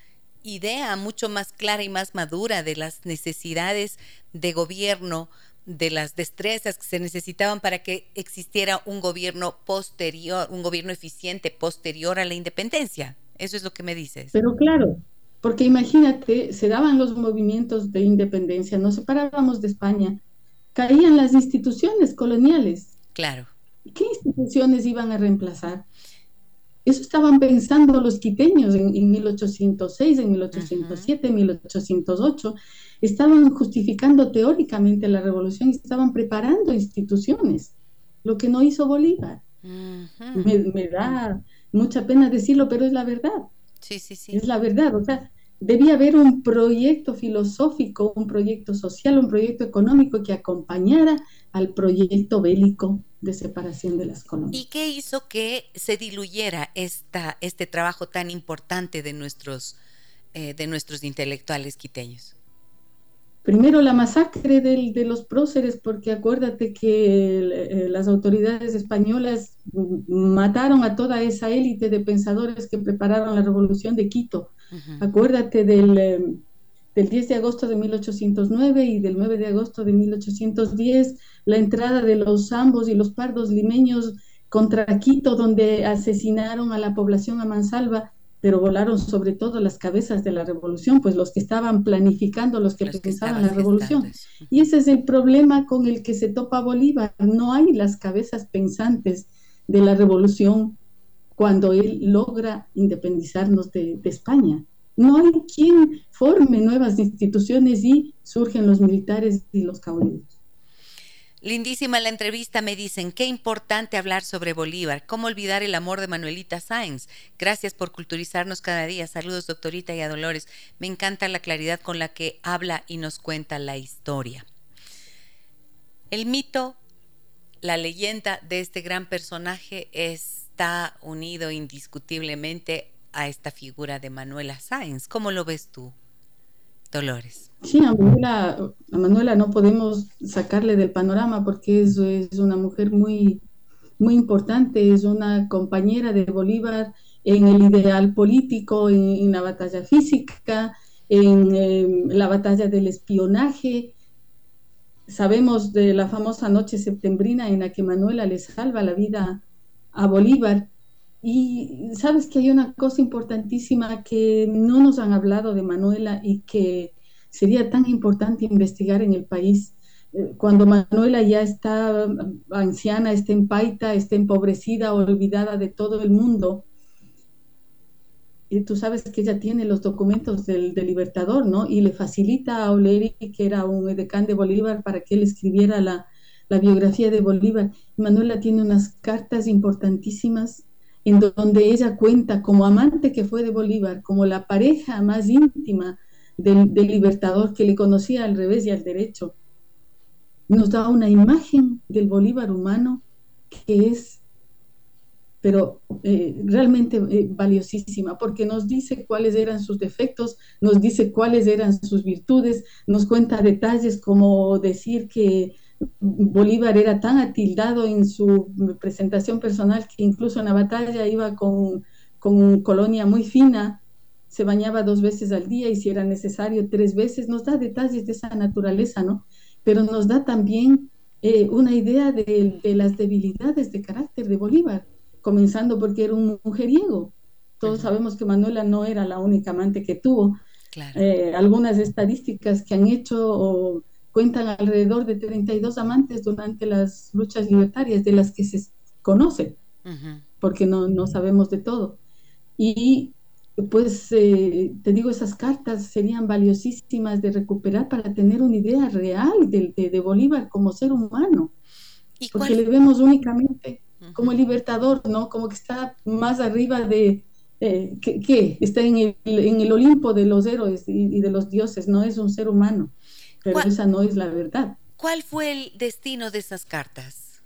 idea mucho más clara y más madura de las necesidades de gobierno, de las destrezas que se necesitaban para que existiera un gobierno posterior, un gobierno eficiente posterior a la independencia. Eso es lo que me dices. Pero claro, porque imagínate, se daban los movimientos de independencia, nos separábamos de España, caían las instituciones coloniales. Claro. ¿Qué instituciones iban a reemplazar? Eso estaban pensando los quiteños en, 1806, en 1807, en 1808. Estaban justificando teóricamente la revolución y estaban preparando instituciones, lo que no hizo Bolívar. me, da mucha pena decirlo, pero es la verdad. Sí, sí, sí. Es la verdad. O sea, debía haber un proyecto filosófico, un proyecto social, un proyecto económico que acompañara al proyecto bélico de separación de las colonias. ¿Y qué hizo que se diluyera esta, este trabajo tan importante de nuestros, eh, de nuestros intelectuales quiteños? Primero la masacre de los próceres, porque acuérdate que eh, las autoridades españolas mataron a toda esa élite de pensadores que prepararon la revolución de Quito. Acuérdate del, eh, del 10 de agosto de 1809 y del 9 de agosto de 1810 la entrada de los ambos y los pardos limeños contra Quito, donde asesinaron a la población a mansalva, pero volaron sobre todo las cabezas de la revolución, pues los que estaban planificando, los que pensaban la revolución. Y ese es el problema con el que se topa Bolívar. No hay las cabezas pensantes de la revolución cuando él logra independizarnos de, de España. No hay quien forme nuevas instituciones y surgen los militares y los caudillos. Lindísima la entrevista, me dicen, qué importante hablar sobre Bolívar, cómo olvidar el amor de Manuelita Sáenz. Gracias por culturizarnos cada día. Saludos, doctorita y a Dolores. Me encanta la claridad con la que habla y nos cuenta la historia. El mito, la leyenda de este gran personaje está unido indiscutiblemente a esta figura de Manuela Sáenz. ¿Cómo lo ves tú, Dolores? Sí, a Manuela, no podemos sacarle del panorama porque es, es una mujer muy, muy importante, es una compañera de Bolívar en el ideal político, en, la batalla física, en, em, la batalla del espionaje. Sabemos de la famosa noche septembrina en la que Manuela le salva la vida a Bolívar. Y sabes que hay una cosa importantísima que no nos han hablado de Manuela y que sería tan importante investigar en el país. Eh, cuando Manuela ya está anciana, está en paita, está empobrecida, olvidada de todo el mundo, y tú sabes que ella tiene los documentos del, Libertador, ¿no? Y le facilita a Oleri, que era un edecán de Bolívar, para que él escribiera la, la biografía de Bolívar. Manuela tiene unas cartas importantísimas en donde ella cuenta como amante que fue de Bolívar, como la pareja más íntima del, libertador que le conocía al revés y al derecho. Nos da una imagen del Bolívar humano que es, pero eh, realmente eh, valiosísima, porque nos dice cuáles eran sus defectos, nos dice cuáles eran sus virtudes, nos cuenta detalles como decir que Bolívar era tan atildado en su presentación personal que incluso en la batalla iba con, con colonia muy fina se bañaba dos veces al día y si era necesario tres veces, nos da detalles de esa naturaleza, ¿no? Pero nos da también eh, una idea de, las debilidades de carácter de Bolívar, comenzando porque era un mujeriego. Todos sabemos que Manuela no era la única amante que tuvo. Eh, algunas estadísticas que han hecho cuentan alrededor de 32 amantes durante las luchas libertarias, de las que se conocen, porque no, no sabemos de todo. Y pues eh, te digo, esas cartas serían valiosísimas de recuperar para tener una idea real de, Bolívar como ser humano, porque le vemos únicamente como el libertador, ¿no? Como que está más arriba de, eh, ¿qué, Está en el, en el, Olimpo de los héroes y, de los dioses, no es un ser humano, pero esa no es la verdad. ¿Cuál fue el destino de esas cartas?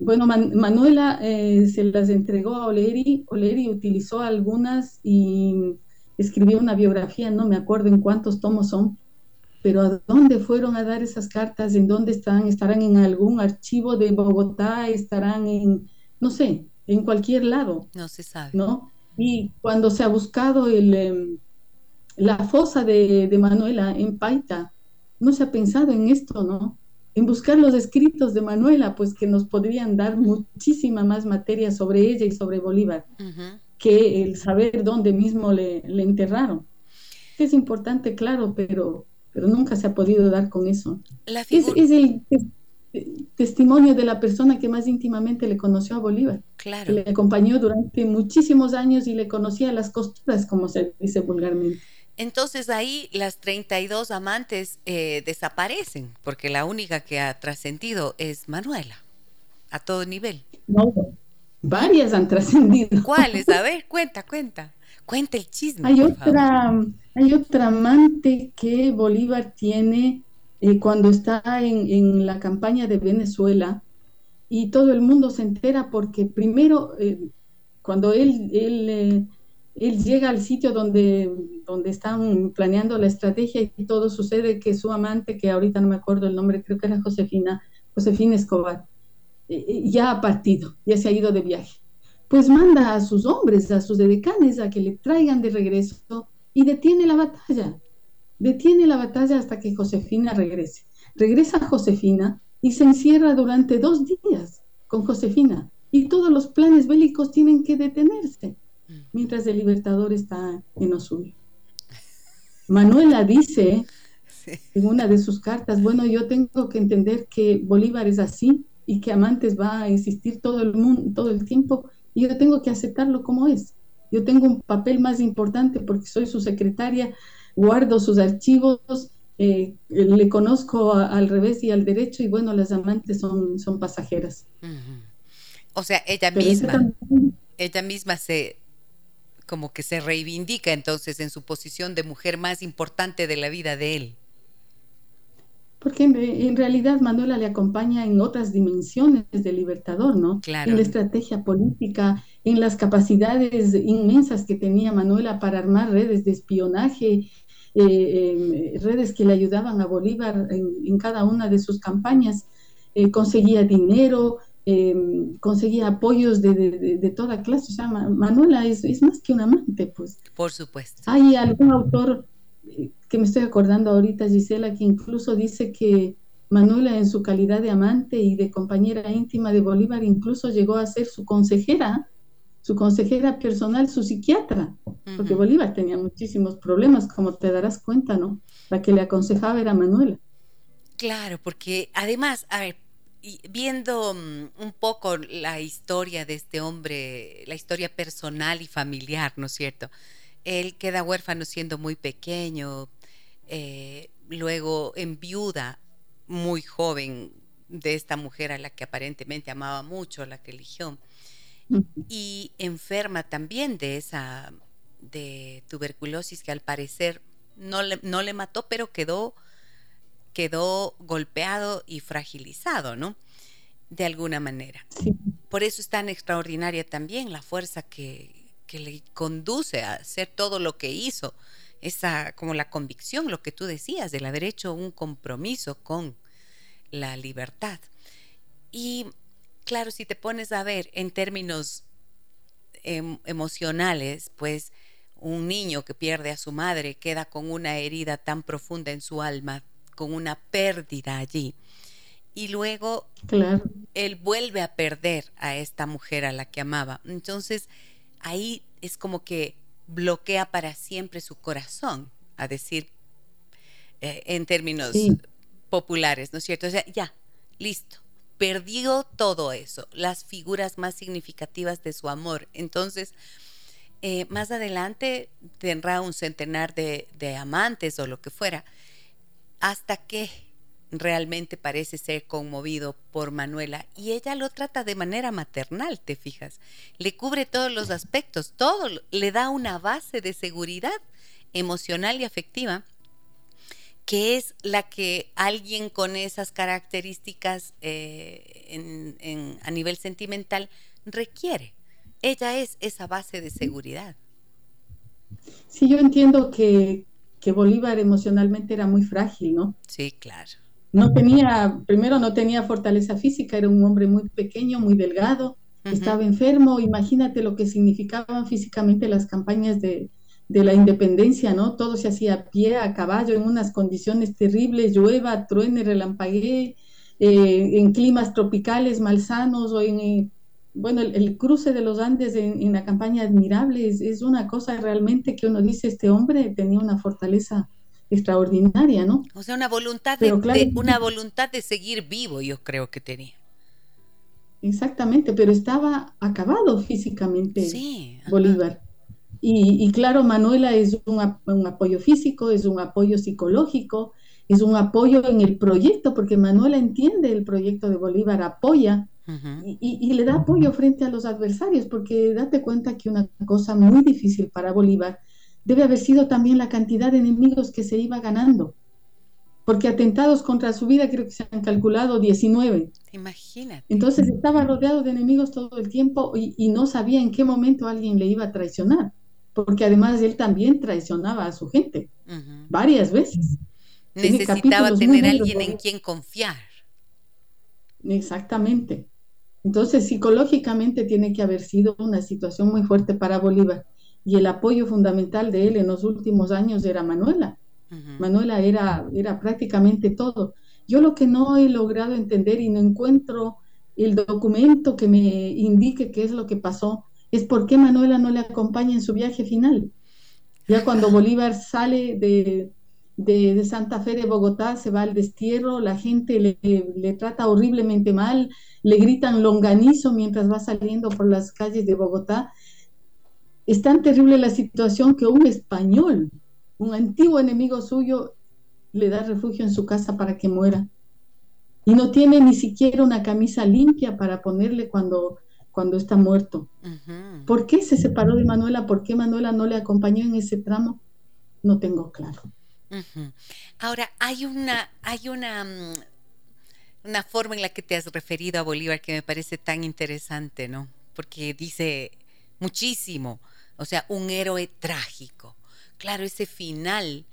Bueno, Manuela eh, se las entregó a Oleri, Oleri utilizó algunas y escribió una biografía, no me acuerdo en cuántos tomos son, pero ¿a dónde fueron a dar esas cartas? ¿En dónde están? ¿Estarán en algún archivo de Bogotá? ¿Estarán en, no sé, en cualquier lado. No se sabe. ¿no? Y cuando se ha buscado el, em, la fosa de, Manuela en Paita, no se ha pensado en esto, ¿no? En buscar los escritos de Manuela, pues que nos podrían dar muchísima más materia sobre ella y sobre Bolívar, que el saber dónde mismo le, enterraron. Es importante, claro, pero, pero nunca se ha podido dar con eso. es, es, el, testimonio de la persona que más íntimamente le conoció a Bolívar. Claro. le acompañó durante muchísimos años y le conocía las costuras, como se dice vulgarmente. Entonces ahí las 32 amantes eh, desaparecen, porque la única que ha trascendido es Manuela, a todo nivel. No, varias han trascendido. ¿Cuáles? A ver, cuenta, cuenta. Cuenta el chisme. Hay otra, hay otra amante que Bolívar tiene eh, cuando está en, la campaña de Venezuela y todo el mundo se entera porque primero, eh, cuando él, él, eh, él, llega al sitio donde, donde están planeando la estrategia y todo sucede que su amante, que ahorita no me acuerdo el nombre, creo que era Josefina, Josefina Escobar, ya ha partido, ya se ha ido de viaje. Pues manda a sus hombres, a sus decanes, a que le traigan de regreso y detiene la batalla Detiene la batalla hasta que Josefina regrese. Regresa Josefina y se encierra durante dos días con Josefina. Y todos los planes bélicos tienen que detenerse mientras el libertador está en Osul. Manuela dice en una de sus cartas, bueno, yo tengo que entender que Bolívar es así y que Amantes va a existir todo el mundo, todo el tiempo, y yo tengo que aceptarlo como es. Yo tengo un papel más importante porque soy su secretaria guardo sus archivos, eh, le conozco al revés y al derecho y bueno, las amantes son, son pasajeras. O sea, ella misma, ella misma se como que se reivindica entonces en su posición de mujer más importante de la vida de él. Porque en, realidad Manuela le acompaña en otras dimensiones del libertador, ¿no? Claro. En la estrategia política, en las capacidades inmensas que tenía Manuela para armar redes de espionaje, eh, em, redes que le ayudaban a Bolívar en, cada una de sus campañas, eh, conseguía dinero, em, conseguía apoyos de, toda clase. O sea, Manuela es, más que un amante, pues. Por supuesto. Hay algún autor eh, que me estoy acordando ahorita, Gisela, que incluso dice que Manuela en su calidad de amante y de compañera íntima de Bolívar incluso llegó a ser su consejera su consejera personal, su psiquiatra, porque Bolívar tenía muchísimos problemas, como te darás cuenta, ¿no? La que le aconsejaba era Manuela. Claro, porque además, a ver, viendo mm, un poco la historia de este hombre, la historia personal y familiar, ¿no es cierto? Él queda huérfano siendo muy pequeño, eh, luego en viuda muy joven de esta mujer a la que aparentemente amaba mucho, la que eligió y enferma también de esa de tuberculosis que al parecer no le, no le mató, pero quedó, quedó golpeado y fragilizado, ¿no? De alguna manera. Por eso es tan extraordinaria también la fuerza que, que le conduce a hacer todo lo que hizo, esa como la convicción, lo que tú decías, del haber hecho un compromiso con la libertad. Y claro, si te pones a ver en términos em, emocionales, pues un niño que pierde a su madre queda con una herida tan profunda en su alma, con una pérdida allí. Y luego él vuelve a perder a esta mujer a la que amaba. Entonces ahí es como que bloquea para siempre su corazón, a decir eh, en términos populares, ¿no es cierto? O sea, ya, listo, perdió todo eso, las figuras más significativas de su amor. Entonces, eh, más adelante tendrá un centenar de, amantes o lo que fuera, hasta que realmente parece ser conmovido por Manuela y ella lo trata de manera maternal, te fijas. Le cubre todos los aspectos, todo, le da una base de seguridad emocional y afectiva que es la que alguien con esas características eh, a nivel sentimental requiere. Ella es esa base de seguridad. Sí, yo entiendo que, que Bolívar emocionalmente era muy frágil, ¿no? Sí, claro. No tenía, primero no tenía fortaleza física, era un hombre muy pequeño, muy delgado, estaba enfermo, imagínate lo que significaban físicamente las campañas de, la independencia, ¿no? Todo se hacía a pie, a caballo, en unas condiciones terribles, llueva, truene, relampaguee, eh, en climas tropicales malsanos o en, eh, bueno, el, cruce de los Andes en, la campaña admirable es, una cosa realmente que uno dice, este hombre tenía una fortaleza extraordinaria, ¿no? O sea, una voluntad, de, una voluntad de seguir vivo, yo creo que tenía. Exactamente, pero estaba acabado físicamente Bolívar. Y, claro, Manuela es un, un, apoyo físico, es un apoyo psicológico, es un apoyo en el proyecto, porque Manuela entiende el proyecto de Bolívar, apoya y, le da apoyo frente a los adversarios, porque date cuenta que una cosa muy difícil para Bolívar debe haber sido también la cantidad de enemigos que se iba ganando, porque atentados contra su vida creo que se han calculado 19. Imagínate. Entonces estaba rodeado de enemigos todo el tiempo y, no sabía en qué momento alguien le iba a traicionar, porque además él también traicionaba a su gente varias veces. Necesitaba tener alguien en quien confiar. Exactamente. Entonces, psicológicamente tiene que haber sido una situación muy fuerte para Bolívar. Y el apoyo fundamental de él en los últimos años era Manuela. Manuela era, era prácticamente todo. Yo lo que no he logrado entender y no encuentro el documento que me indique qué es lo que pasó es por qué Manuela no le acompaña en su viaje final. Ya cuando Bolívar sale de, de, Santa Fe de Bogotá, se va al destierro, la gente le, le, trata horriblemente mal, le gritan longanizo mientras va saliendo por las calles de Bogotá. Es tan terrible la situación que un español, un antiguo enemigo suyo, le da refugio en su casa para que muera. Y no tiene ni siquiera una camisa limpia para ponerle cuando, cuando está muerto. ¿Por qué se separó de Manuela? ¿Por qué Manuela no le acompañó en ese tramo? No tengo claro. Ahora, hay una, hay una, mm, una forma en la que te has referido a Bolívar que me parece tan interesante, ¿no? Porque dice muchísimo, o sea, un héroe trágico. Claro, ese final,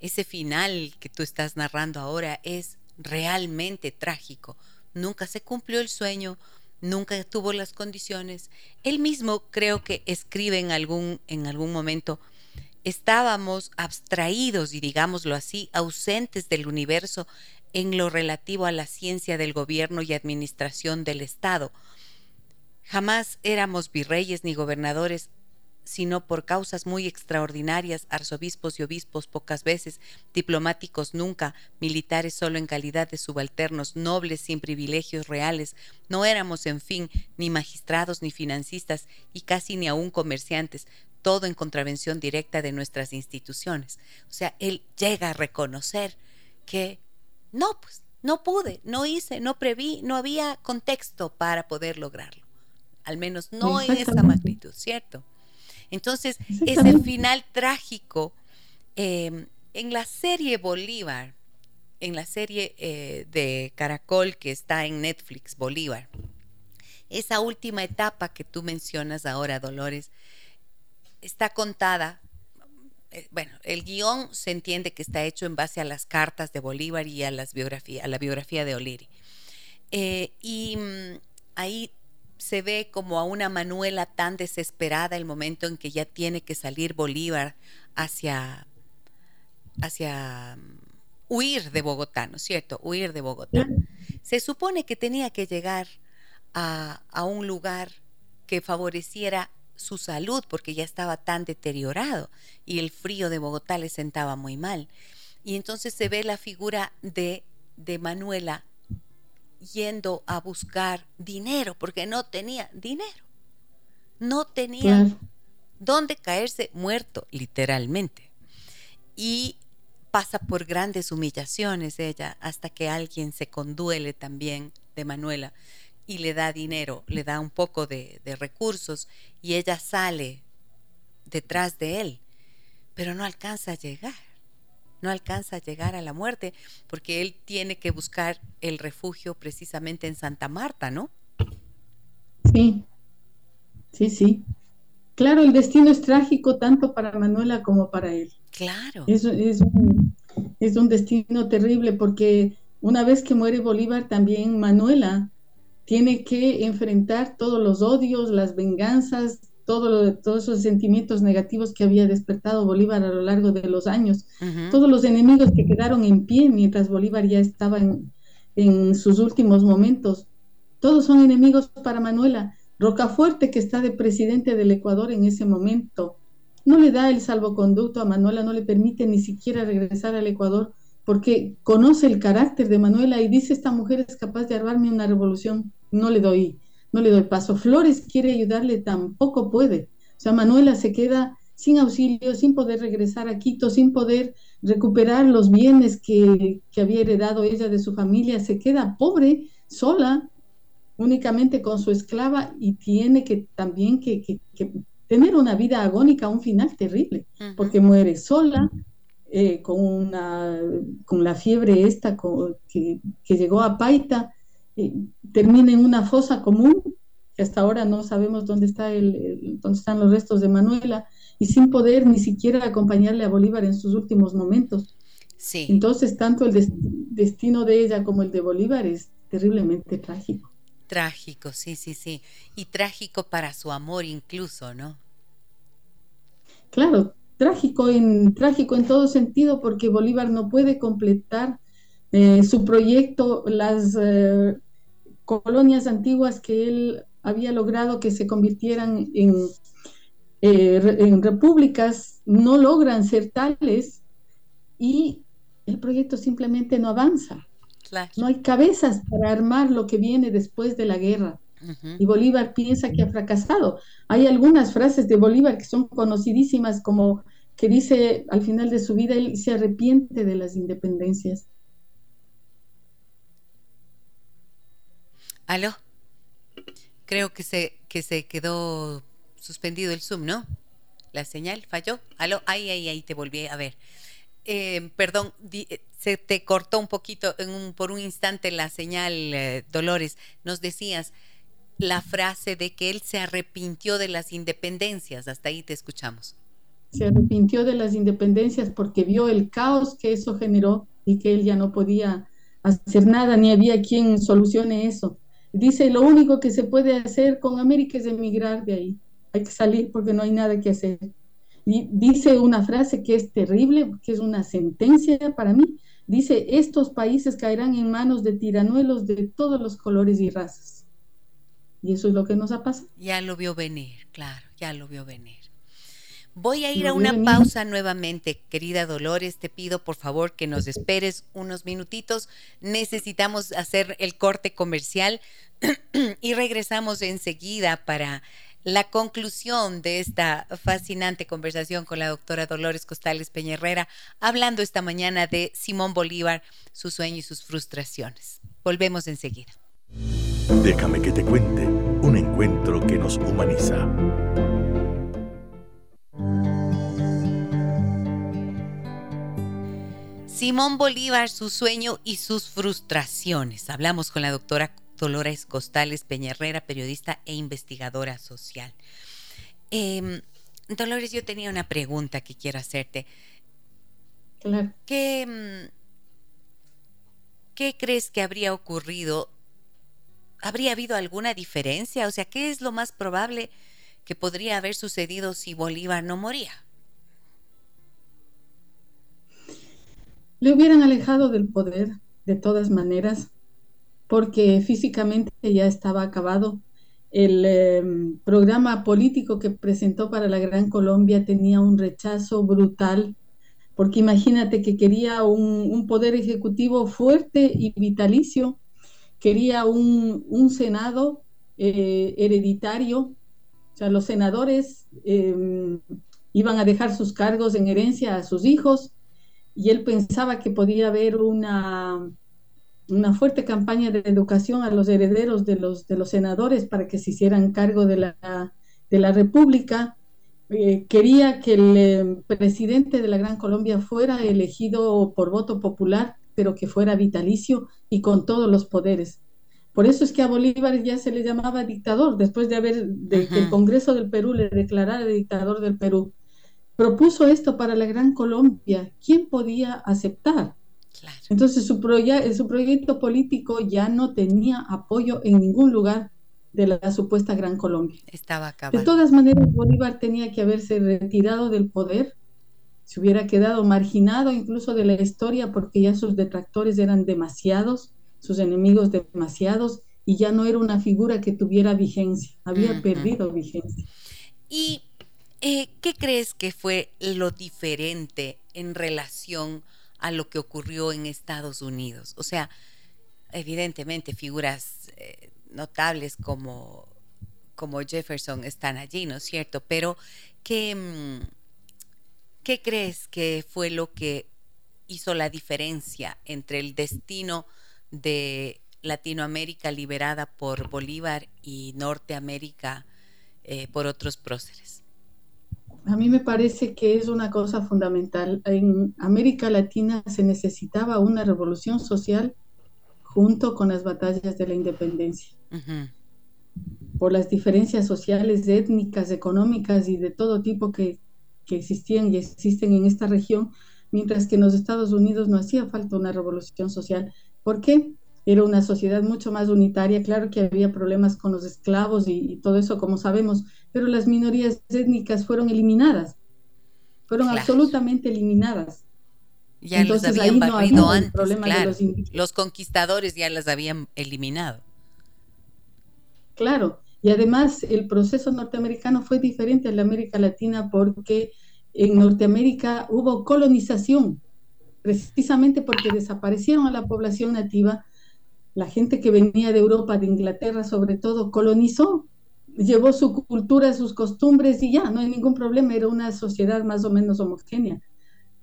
ese final que tú estás narrando ahora es realmente trágico. Nunca se cumplió el sueño, nunca tuvo las condiciones. Él mismo creo que escribe en algún, en algún momento, estábamos abstraídos y digámoslo así, ausentes del universo en lo relativo a la ciencia del gobierno y administración del Estado. Jamás éramos virreyes ni gobernadores, sino por causas muy extraordinarias, arzobispos y obispos pocas veces, diplomáticos nunca, militares solo en calidad de subalternos, nobles sin privilegios reales, no éramos, en fin, ni magistrados ni financistas y casi ni aún comerciantes, todo en contravención directa de nuestras instituciones. O sea, él llega a reconocer que no, pues no pude, no hice, no preví, no había contexto para poder lograrlo. Al menos no en esa magnitud, ¿cierto? Entonces, ese final trágico em, en la serie Bolívar, en la serie eh, de Caracol que está en Netflix, Bolívar, esa última etapa que tú mencionas ahora, Dolores, está contada, bueno, el guion se entiende que está hecho en base a las cartas de Bolívar y a, las biografía, a la biografía de O'Leary. Eh, y mm, ahí se ve como a una Manuela tan desesperada el momento en que ya tiene que salir Bolívar hacia, hacia mm, huir de Bogotá, ¿no es cierto? Huir de Bogotá. Se supone que tenía que llegar a, a un lugar que favoreciera su salud porque ya estaba tan deteriorado y el frío de Bogotá le sentaba muy mal. Y entonces se ve la figura de, de Manuela yendo a buscar dinero porque no tenía dinero. No tenía dónde caerse muerto, literalmente. Y pasa por grandes humillaciones ella, hasta que alguien se conduele también de Manuela y le da dinero, le da un poco de, de recursos y ella sale detrás de él, pero no alcanza a llegar, no alcanza a llegar a la muerte, porque él tiene que buscar el refugio precisamente en Santa Marta, ¿no? Sí, sí, sí. Claro, el destino es trágico tanto para Manuela como para él. Claro. Es, es, un, es un destino terrible porque una vez que muere Bolívar, también Manuela tiene que enfrentar todos los odios, las venganzas, todo todos esos sentimientos negativos que había despertado Bolívar a lo largo de los años, todos los enemigos que quedaron en pie mientras Bolívar ya estaba en, en, sus últimos momentos, todos son enemigos para Manuela. Rocafuerte, que está de presidente del Ecuador en ese momento, no le da el salvoconducto a Manuela, no le permite ni siquiera regresar al Ecuador porque conoce el carácter de Manuela y dice, esta mujer es capaz de armarme una revolución, no le doy no le doy paso. Flores quiere ayudarle, tampoco puede. O sea, Manuela se queda sin auxilio, sin poder regresar a Quito, sin poder recuperar los bienes que, había heredado ella de su familia, se queda pobre, sola, únicamente con su esclava y tiene que también que, tener una vida agónica, un final terrible, porque muere sola, eh, con, una, con la fiebre esta que, que, llegó a Paita, termina en una fosa común, que hasta ahora no sabemos dónde, está el, dónde están los restos de Manuela, y sin poder ni siquiera acompañarle a Bolívar en sus últimos momentos. Sí. Entonces, tanto el destino de ella como el de Bolívar es terriblemente trágico. Trágico, sí, sí, sí. Y trágico para su amor incluso, ¿no? Claro, trágico en, trágico en todo sentido porque Bolívar no puede completar eh, su proyecto, las eh, colonias antiguas que él había logrado que se convirtieran en, eh, en repúblicas no logran ser tales y el proyecto simplemente no avanza. No hay cabezas para armar lo que viene después de la guerra. Y Bolívar piensa que ha fracasado. Hay algunas frases de Bolívar que son conocidísimas, como que dice al final de su vida, él se arrepiente de las independencias. ¿Aló? Creo que se, que se quedó suspendido el Zoom, ¿no? La señal falló. ¿Aló? Ahí, ahí, ahí te volví a ver. Eh, perdón, eh, se te cortó un poquito en un, por un instante la señal, eh, Dolores. Nos decías la frase de que él se arrepintió de las independencias. Hasta ahí te escuchamos. Se arrepintió de las independencias porque vio el caos que eso generó y que él ya no podía hacer nada, ni había quien solucione eso. Dice, lo único que se puede hacer con América es emigrar de ahí. Hay que salir porque no hay nada que hacer. Y dice una frase que es terrible, que es una sentencia para mí. Dice, estos países caerán en manos de tiranuelos de todos los colores y razas. Y eso es lo que nos ha pasado. Ya lo vio venir, claro, ya lo vio venir. Voy a ir a una pausa nuevamente, querida Dolores. Te pido por favor que nos esperes unos minutitos. Necesitamos hacer el corte comercial y regresamos enseguida para la conclusión de esta fascinante conversación con la doctora Dolores Costales Peñerrera, hablando esta mañana de Simón Bolívar, su sueño y sus frustraciones. Volvemos enseguida. Déjame que te cuente un encuentro que nos humaniza. Simón Bolívar, su sueño y sus frustraciones. Hablamos con la doctora Dolores Costales Peñarrera, periodista e investigadora social. Em, Dolores, yo tenía una pregunta que quiero hacerte. Claro. ¿Qué, mm, ¿Qué crees que habría ocurrido? ¿Habría habido alguna diferencia? O sea, ¿qué es lo más probable que podría haber sucedido si Bolívar no moría? le hubieran alejado del poder de todas maneras, porque físicamente ya estaba acabado. El em, programa político que presentó para la Gran Colombia tenía un rechazo brutal, porque imagínate que quería un, poder ejecutivo fuerte y vitalicio, quería un, Senado eh, hereditario, o sea, los senadores em, iban a dejar sus cargos en herencia a sus hijos, y él pensaba que podía haber una, una fuerte campaña de educación a los herederos de los, de los senadores para que se hicieran cargo de la, de la República. Eh, quería que el eh, presidente de la Gran Colombia fuera elegido por voto popular, pero que fuera vitalicio y con todos los poderes. Por eso es que a Bolívar ya se le llamaba dictador, después de haber, de que el Congreso del Perú le declarara dictador del Perú propuso esto para la Gran Colombia, ¿quién podía aceptar? Entonces su, su proyecto político ya no tenía apoyo en ningún lugar de la, supuesta Gran Colombia. Estaba acabado. De todas maneras, Bolívar tenía que haberse retirado del poder, se hubiera quedado marginado incluso de la historia porque ya sus detractores eran demasiados, sus enemigos demasiados, y ya no era una figura que tuviera vigencia, había perdido vigencia. Y eh, ¿Qué crees que fue lo diferente en relación a lo que ocurrió en Estados Unidos? O sea, evidentemente figuras eh, notables como, como Jefferson están allí, ¿no es cierto? Pero ¿qué, mm, ¿qué crees que fue lo que hizo la diferencia entre el destino de Latinoamérica liberada por Bolívar y Norteamérica eh, por otros próceres? a mí me parece que es una cosa fundamental. En América Latina se necesitaba una revolución social junto con las batallas de la independencia. Por las diferencias sociales, étnicas, económicas y de todo tipo que, que existían y existen en esta región, mientras que en los Estados Unidos no hacía falta una revolución social. ¿Por qué? era una sociedad mucho más unitaria. Claro que había problemas con los esclavos y, todo eso, como sabemos, pero las minorías étnicas fueron eliminadas, fueron absolutamente eliminadas. Ya Entonces, habían barrido antes, claro. los, los conquistadores ya las habían eliminado. Claro, y además el proceso norteamericano fue diferente al de América Latina porque en Norteamérica hubo colonización, precisamente porque desaparecieron a la población nativa la gente que venía de Europa, de Inglaterra sobre todo, colonizó, llevó su cultura, sus costumbres y ya, no hay ningún problema, era una sociedad más o menos homogénea.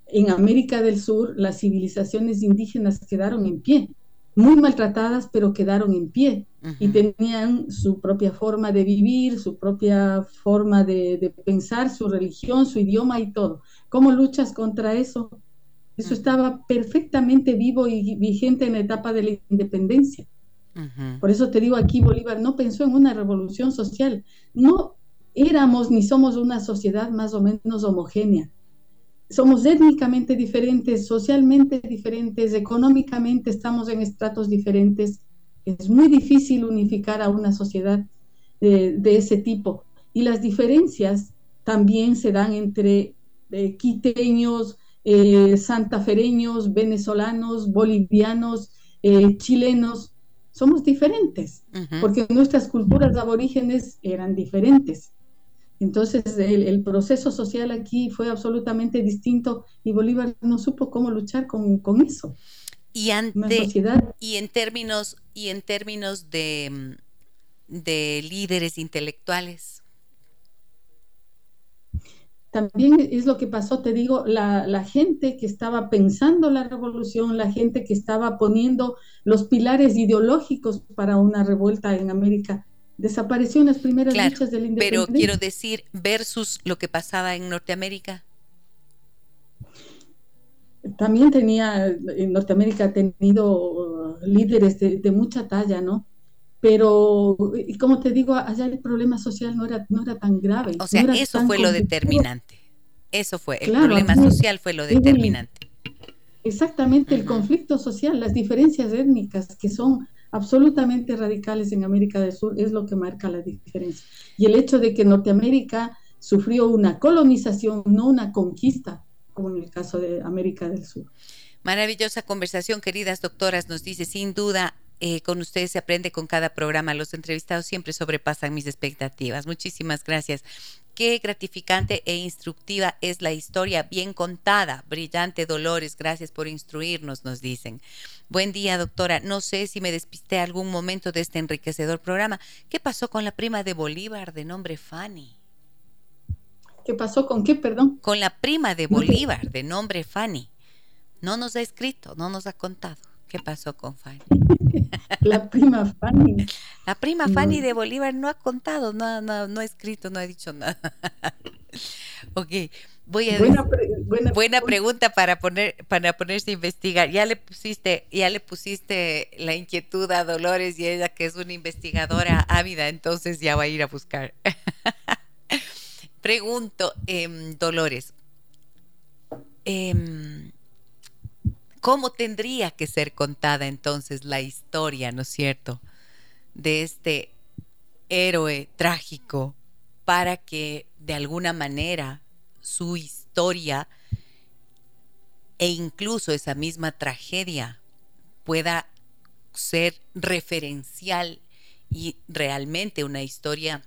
En América del Sur las civilizaciones indígenas quedaron en pie, muy maltratadas, pero quedaron en pie y tenían su propia forma de vivir, su propia forma de, de pensar, su religión, su idioma y todo. ¿Cómo luchas contra eso? Eso estaba perfectamente vivo y vigente en la etapa de la independencia. Por eso te digo aquí, Bolívar no pensó en una revolución social. No éramos ni somos una sociedad más o menos homogénea. Somos étnicamente diferentes, socialmente diferentes, económicamente estamos en estratos diferentes. Es muy difícil unificar a una sociedad de, ese tipo. Y las diferencias también se dan entre eh, quiteños, eh, santafereños, venezolanos, bolivianos, eh, chilenos, somos diferentes, porque nuestras culturas aborígenes eran diferentes. Entonces el, proceso social aquí fue absolutamente distinto y Bolívar no supo cómo luchar con, eso. Y, y en términos, y en términos de, de líderes intelectuales, también es lo que pasó, te digo, la, gente que estaba pensando la revolución, la gente que estaba poniendo los pilares ideológicos para una revuelta en América, desapareció en las primeras luchas del independencia. Pero quiero decir, versus lo que pasaba en Norteamérica. También tenía, en Norteamérica ha tenido líderes de, mucha talla, ¿no? Pero como te digo, allá el problema social no era, no era tan grave. O sea, eso fue lo determinante. Eso fue, el problema social fue lo determinante. Exactamente, el conflicto social, las diferencias étnicas que son absolutamente radicales en América del Sur es lo que marca la diferencia. Y el hecho de que Norteamérica sufrió una colonización, no una conquista, como en el caso de América del Sur. Maravillosa conversación, queridas doctoras, nos dice sin duda eh, con ustedes se aprende con cada programa. Los entrevistados siempre sobrepasan mis expectativas. Muchísimas gracias. Qué gratificante e instructiva es la historia, bien contada. Brillante Dolores, gracias por instruirnos, nos dicen. Buen día, doctora. No sé si me despisté algún momento de este enriquecedor programa. ¿Qué pasó con la prima de Bolívar de nombre Fanny? ¿Qué pasó con qué, perdón? Con la prima de Bolívar de nombre Fanny. No nos ha escrito, no nos ha contado. ¿Qué pasó con Fanny? La prima Fanny. La prima Fanny de Bolívar no ha contado, no, no, no ha escrito, no ha dicho nada. ok, voy a buena, buena, pregunta para poner para ponerse a investigar. Ya le pusiste, ya le pusiste la inquietud a Dolores y ella que es una investigadora ávida, entonces ya va a ir a buscar. Pregunto, em, Dolores, em, ¿cómo tendría que ser contada entonces la historia, ¿no es cierto?, de este héroe trágico para que de alguna manera su historia e incluso esa misma tragedia pueda ser referencial y realmente una historia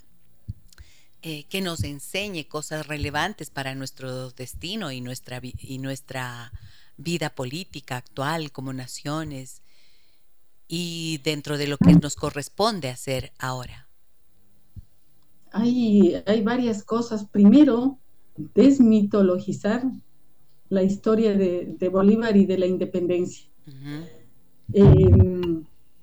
eh, que nos enseñe cosas relevantes para nuestro destino y nuestra, y nuestra vida política actual como naciones y dentro de lo que nos corresponde hacer ahora? Hay, hay varias cosas. Primero, desmitologizar la historia de, Bolívar y de la independencia.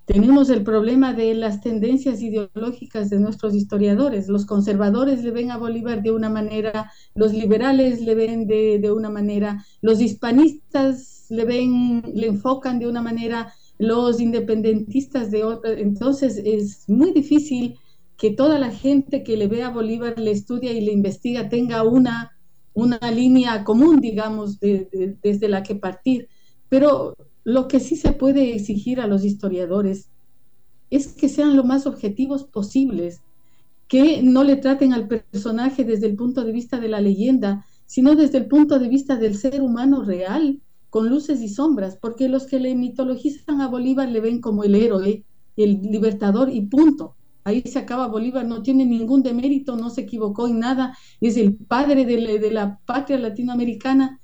Tenemos el problema de las tendencias ideológicas de nuestros historiadores. Los conservadores le ven a Bolívar de una manera, los liberales le ven de, una manera, los hispanistas le ven, le enfocan de una manera, los independentistas de otra. Entonces es muy difícil que toda la gente que le ve a Bolívar, le estudia y le investiga tenga una, una línea común, digamos, desde la que partir. Pero lo que sí se puede exigir a los historiadores es que sean lo más objetivos posibles, que no le traten al personaje desde el punto de vista de la leyenda, sino desde el punto de vista del ser humano real, con luces y sombras, porque los que le mitologizan a Bolívar le ven como el héroe, el libertador y punto. Ahí se acaba Bolívar, no tiene ningún demérito, no se equivocó en nada, es el padre de la, patria latinoamericana.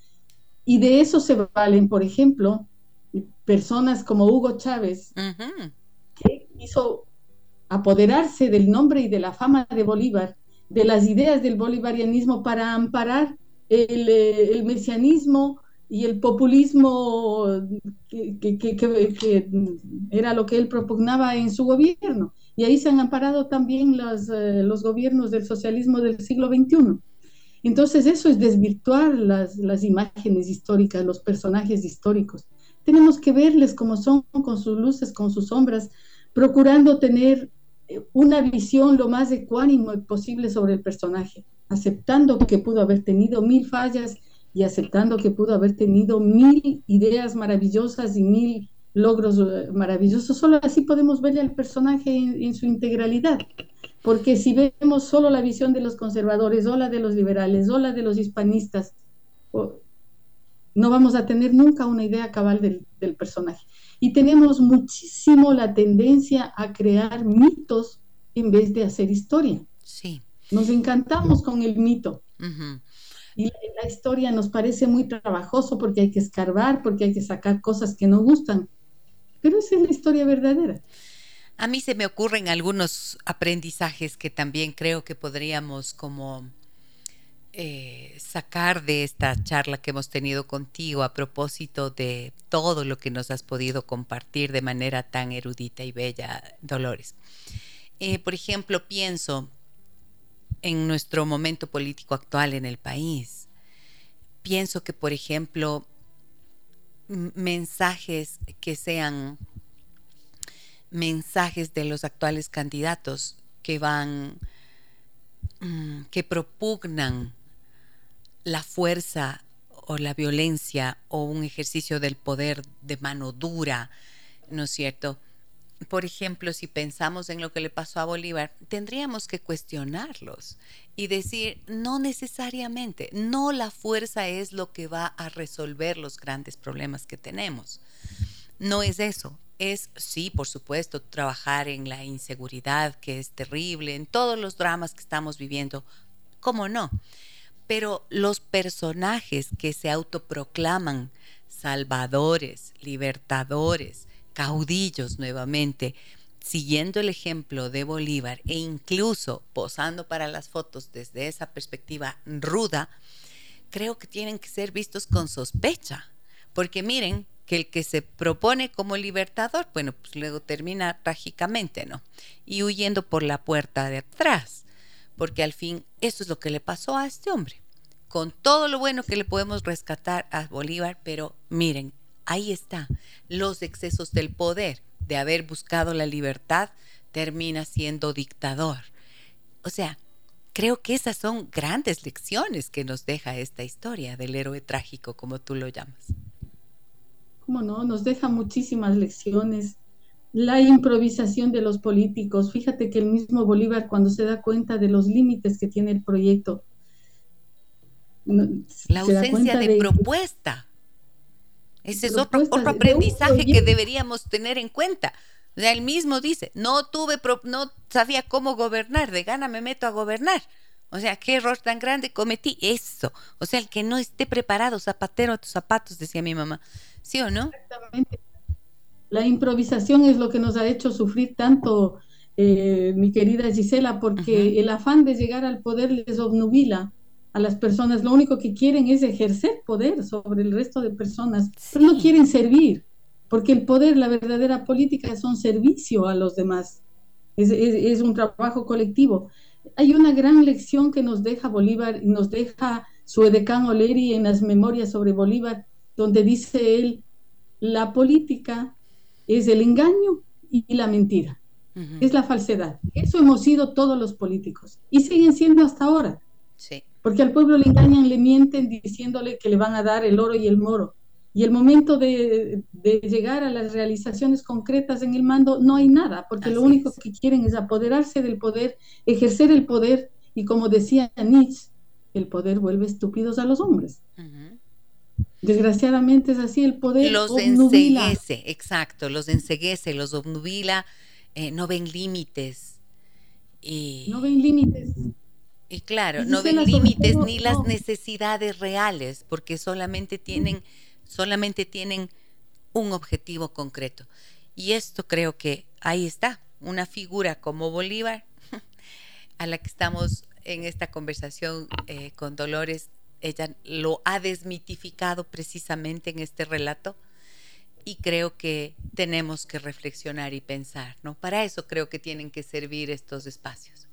Y de eso se valen, por ejemplo, personas como Hugo Chávez, que hizo apoderarse del nombre y de la fama de Bolívar, de las ideas del bolivarianismo para amparar el, eh, mesianismo y el populismo que, era lo que él propugnaba en su gobierno. Y ahí se han amparado también los, eh, los gobiernos del socialismo del siglo XXI. Entonces eso es desvirtuar las, las imágenes históricas, los personajes históricos tenemos que verles como son, con sus luces, con sus sombras, procurando tener eh, una visión lo más ecuánimo posible sobre el personaje, aceptando que pudo haber tenido mil fallas y aceptando que pudo haber tenido mil ideas maravillosas y mil logros eh, maravillosos. Solo así podemos verle al personaje en, su integralidad. Porque si vemos solo la visión de los conservadores o la de los liberales o la de los hispanistas, no vamos a tener nunca una idea cabal del, personaje. Y tenemos muchísimo la tendencia a crear mitos en vez de hacer historia. Sí. Nos encantamos con el mito. Y la, historia nos parece muy trabajoso porque hay que escarbar, porque hay que sacar cosas que no gustan. Pero esa es la historia verdadera. A mí se me ocurren algunos aprendizajes que también creo que podríamos como eh, sacar de esta charla que hemos tenido contigo a propósito de todo lo que nos has podido compartir de manera tan erudita y bella, Dolores. Eh, por ejemplo, pienso en nuestro momento político actual en el país. Pienso que, por ejemplo, mensajes que sean mensajes de los actuales candidatos que van, mm, que propugnan la fuerza o la violencia o un ejercicio del poder de mano dura, ¿no es cierto? Por ejemplo, si pensamos en lo que le pasó a Bolívar, tendríamos que cuestionarlos y decir, no necesariamente, no la fuerza es lo que va a resolver los grandes problemas que tenemos. No es eso, es sí, por supuesto, trabajar en la inseguridad que es terrible, en todos los dramas que estamos viviendo, ¿cómo no? Pero los personajes que se autoproclaman salvadores, libertadores, caudillos nuevamente, siguiendo el ejemplo de Bolívar e incluso posando para las fotos desde esa perspectiva ruda, creo que tienen que ser vistos con sospecha, Porque miren que el que se propone como libertador, bueno, pues luego termina trágicamente, ¿no? Y huyendo por la puerta de atrás, porque al fin eso es lo que le pasó a este hombre. Con todo lo bueno que le podemos rescatar a Bolívar, pero miren, ahí está, los excesos del poder, de haber buscado la libertad, termina siendo dictador. O sea, creo que esas son grandes lecciones que nos deja esta historia del héroe trágico, como tú lo llamas. ¿Cómo no? Nos deja muchísimas lecciones. La improvisación de los políticos. Fíjate que el mismo Bolívar, cuando se da cuenta de los límites que tiene el proyecto, la ausencia de, propuesta. Ese es otro, otro aprendizaje que deberíamos tener en cuenta. O él mismo dice, no tuve, no sabía cómo gobernar, de gana me meto a gobernar. O sea, qué error tan grande cometí. Eso. O sea, el que no esté preparado, zapatero a tus zapatos, decía mi mamá. ¿Sí o no? Exactamente. La improvisación es lo que nos ha hecho sufrir tanto, eh, mi querida Gisela, porque el afán de llegar al poder les obnubila a las personas. Lo único que quieren es ejercer poder sobre el resto de personas, pero no quieren servir, porque el poder, la verdadera política, son servicio a los demás. Es, es un trabajo colectivo hay una gran lección que nos deja Bolívar y nos deja su edecán Oleri en las memorias sobre Bolívar, donde dice él, la política es el engaño y la mentira, es la falsedad. Eso hemos sido todos los políticos. Y siguen siendo hasta ahora. Porque al pueblo le engañan, le mienten diciéndole que le van a dar el oro y el moro. Y el momento de, llegar a las realizaciones concretas en el mando no hay nada, porque lo único que quieren es apoderarse del poder, ejercer el poder y como decía Nietzsche, el poder vuelve estúpidos a los hombres. Desgraciadamente es así, el poder los enseguece, exacto, los enseguece, los obnubila, eh, no ven límites. Y... No ven límites. Y claro, no ven límites ni las necesidades reales, porque solamente tienen solamente tienen un objetivo concreto. Y esto creo que ahí está, una figura como Bolívar, a la que estamos en esta conversación eh, con Dolores, ella lo ha desmitificado precisamente en este relato y creo que tenemos que reflexionar y pensar, ¿no? Para eso creo que tienen que servir estos espacios.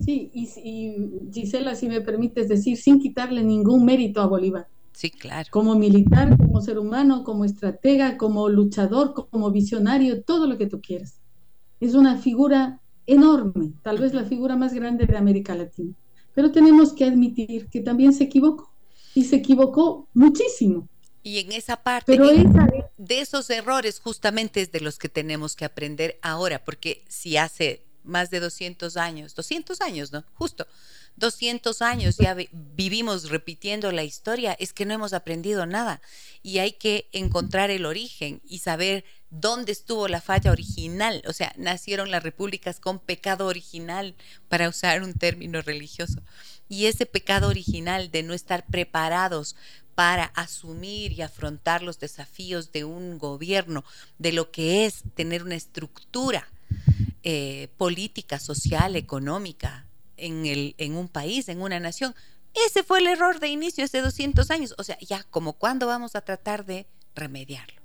Sí, y, y Gisela, si me permites decir, sin quitarle ningún mérito a Bolívar, Sí, claro. Como militar, como ser humano, como estratega, como luchador, como visionario, todo lo que tú quieras. Es una figura enorme, tal vez la figura más grande de América Latina. Pero tenemos que admitir que también se equivocó y se equivocó muchísimo. Y en esa parte de esos errores justamente es de los que tenemos que aprender ahora, porque si hace más de 200 años, 200 años, ¿no? Justo, 200 años ya vivimos repitiendo la historia, es que no hemos aprendido nada y hay que encontrar el origen y saber dónde estuvo la falla original. O sea, nacieron las repúblicas con pecado original, para usar un término religioso. Y ese pecado original de no estar preparados para asumir y afrontar los desafíos de un gobierno, de lo que es tener una estructura eh, política, social, económica, en, el, en un país, en una nación. Ese fue el error de inicio hace 200 años. O sea, ya, como cuándo vamos a tratar de remediarlo?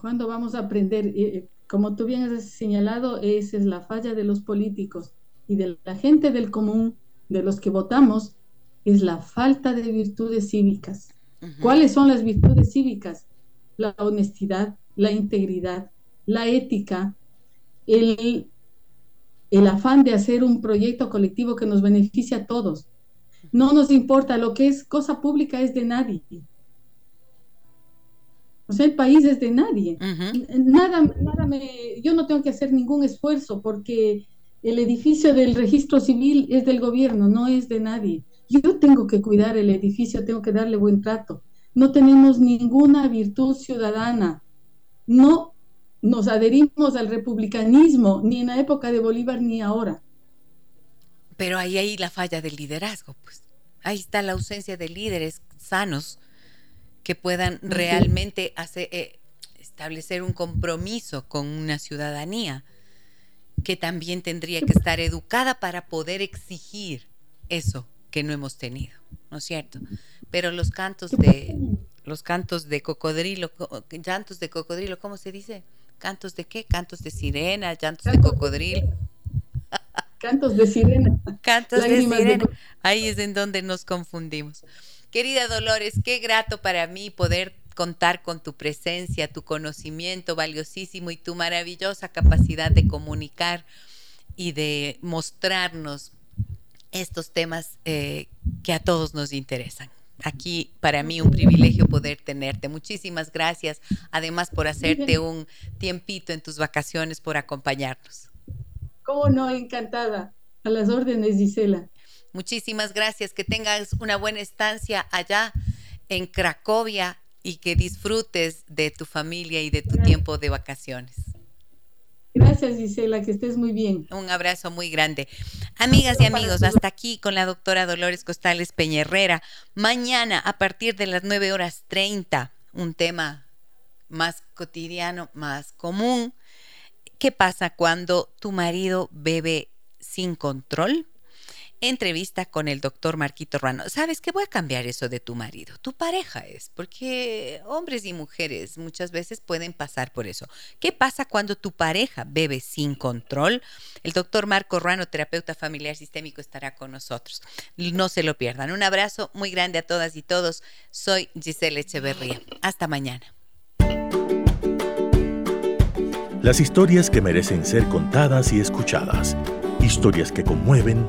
¿Cuándo vamos a aprender? Eh, como tú bien has señalado, esa es la falla de los políticos y de la gente del común, de los que votamos, es la falta de virtudes cívicas. ¿Cuáles son las virtudes cívicas? La honestidad, la integridad, la ética, el el afán de hacer un proyecto colectivo que nos beneficie a todos. No nos importa, lo que es cosa pública es de nadie. O sea, el país es de nadie. Nada, nada me, yo no tengo que hacer ningún esfuerzo porque el edificio del registro civil es del gobierno, no es de nadie. Yo tengo que cuidar el edificio, tengo que darle buen trato. No tenemos ninguna virtud ciudadana. No nos adherimos al republicanismo, ni en la época de Bolívar ni ahora. Pero ahí hay la falla del liderazgo, pues. Ahí está la ausencia de líderes sanos que puedan realmente hacer, eh, establecer un compromiso con una ciudadanía que también tendría que estar educada para poder exigir eso que no hemos tenido, ¿no es cierto? Pero los cantos de los cantos de cocodrilo, llantos de cocodrilo, ¿cómo se dice? ¿Cantos de qué? Cantos de sirena, llantos de cocodrilo. Cantos de sirena. Cantos de sirena. Ahí es en donde nos confundimos. Querida Dolores, qué grato para mí poder contar con tu presencia, tu conocimiento valiosísimo y tu maravillosa capacidad de comunicar y de mostrarnos estos temas eh, que a todos nos interesan. Aquí para mí un privilegio poder tenerte. Muchísimas gracias, además por hacerte un tiempito en tus vacaciones, por acompañarnos. ¿Cómo no? Encantada. A las órdenes, Gisela. Muchísimas gracias. Que tengas una buena estancia allá en Cracovia y que disfrutes de tu familia y de tu tiempo de vacaciones. Gracias, Gisela, que estés muy bien. Un abrazo muy grande. Amigas y amigos, hasta aquí con la doctora Dolores Costales Peñerrera. Mañana, a partir de las 9 horas 30, un tema más cotidiano, más común. ¿Qué pasa cuando tu marido bebe sin control? Entrevista con el doctor Marquito Ruano. ¿Sabes qué? Voy a cambiar eso de tu marido. Tu pareja es, porque hombres y mujeres muchas veces pueden pasar por eso. ¿Qué pasa cuando tu pareja bebe sin control? El doctor Marco Ruano, terapeuta familiar sistémico, estará con nosotros. No se lo pierdan. Un abrazo muy grande a todas y todos. Soy Giselle Echeverría. Hasta mañana. Las historias que merecen ser contadas y escuchadas. Historias que conmueven,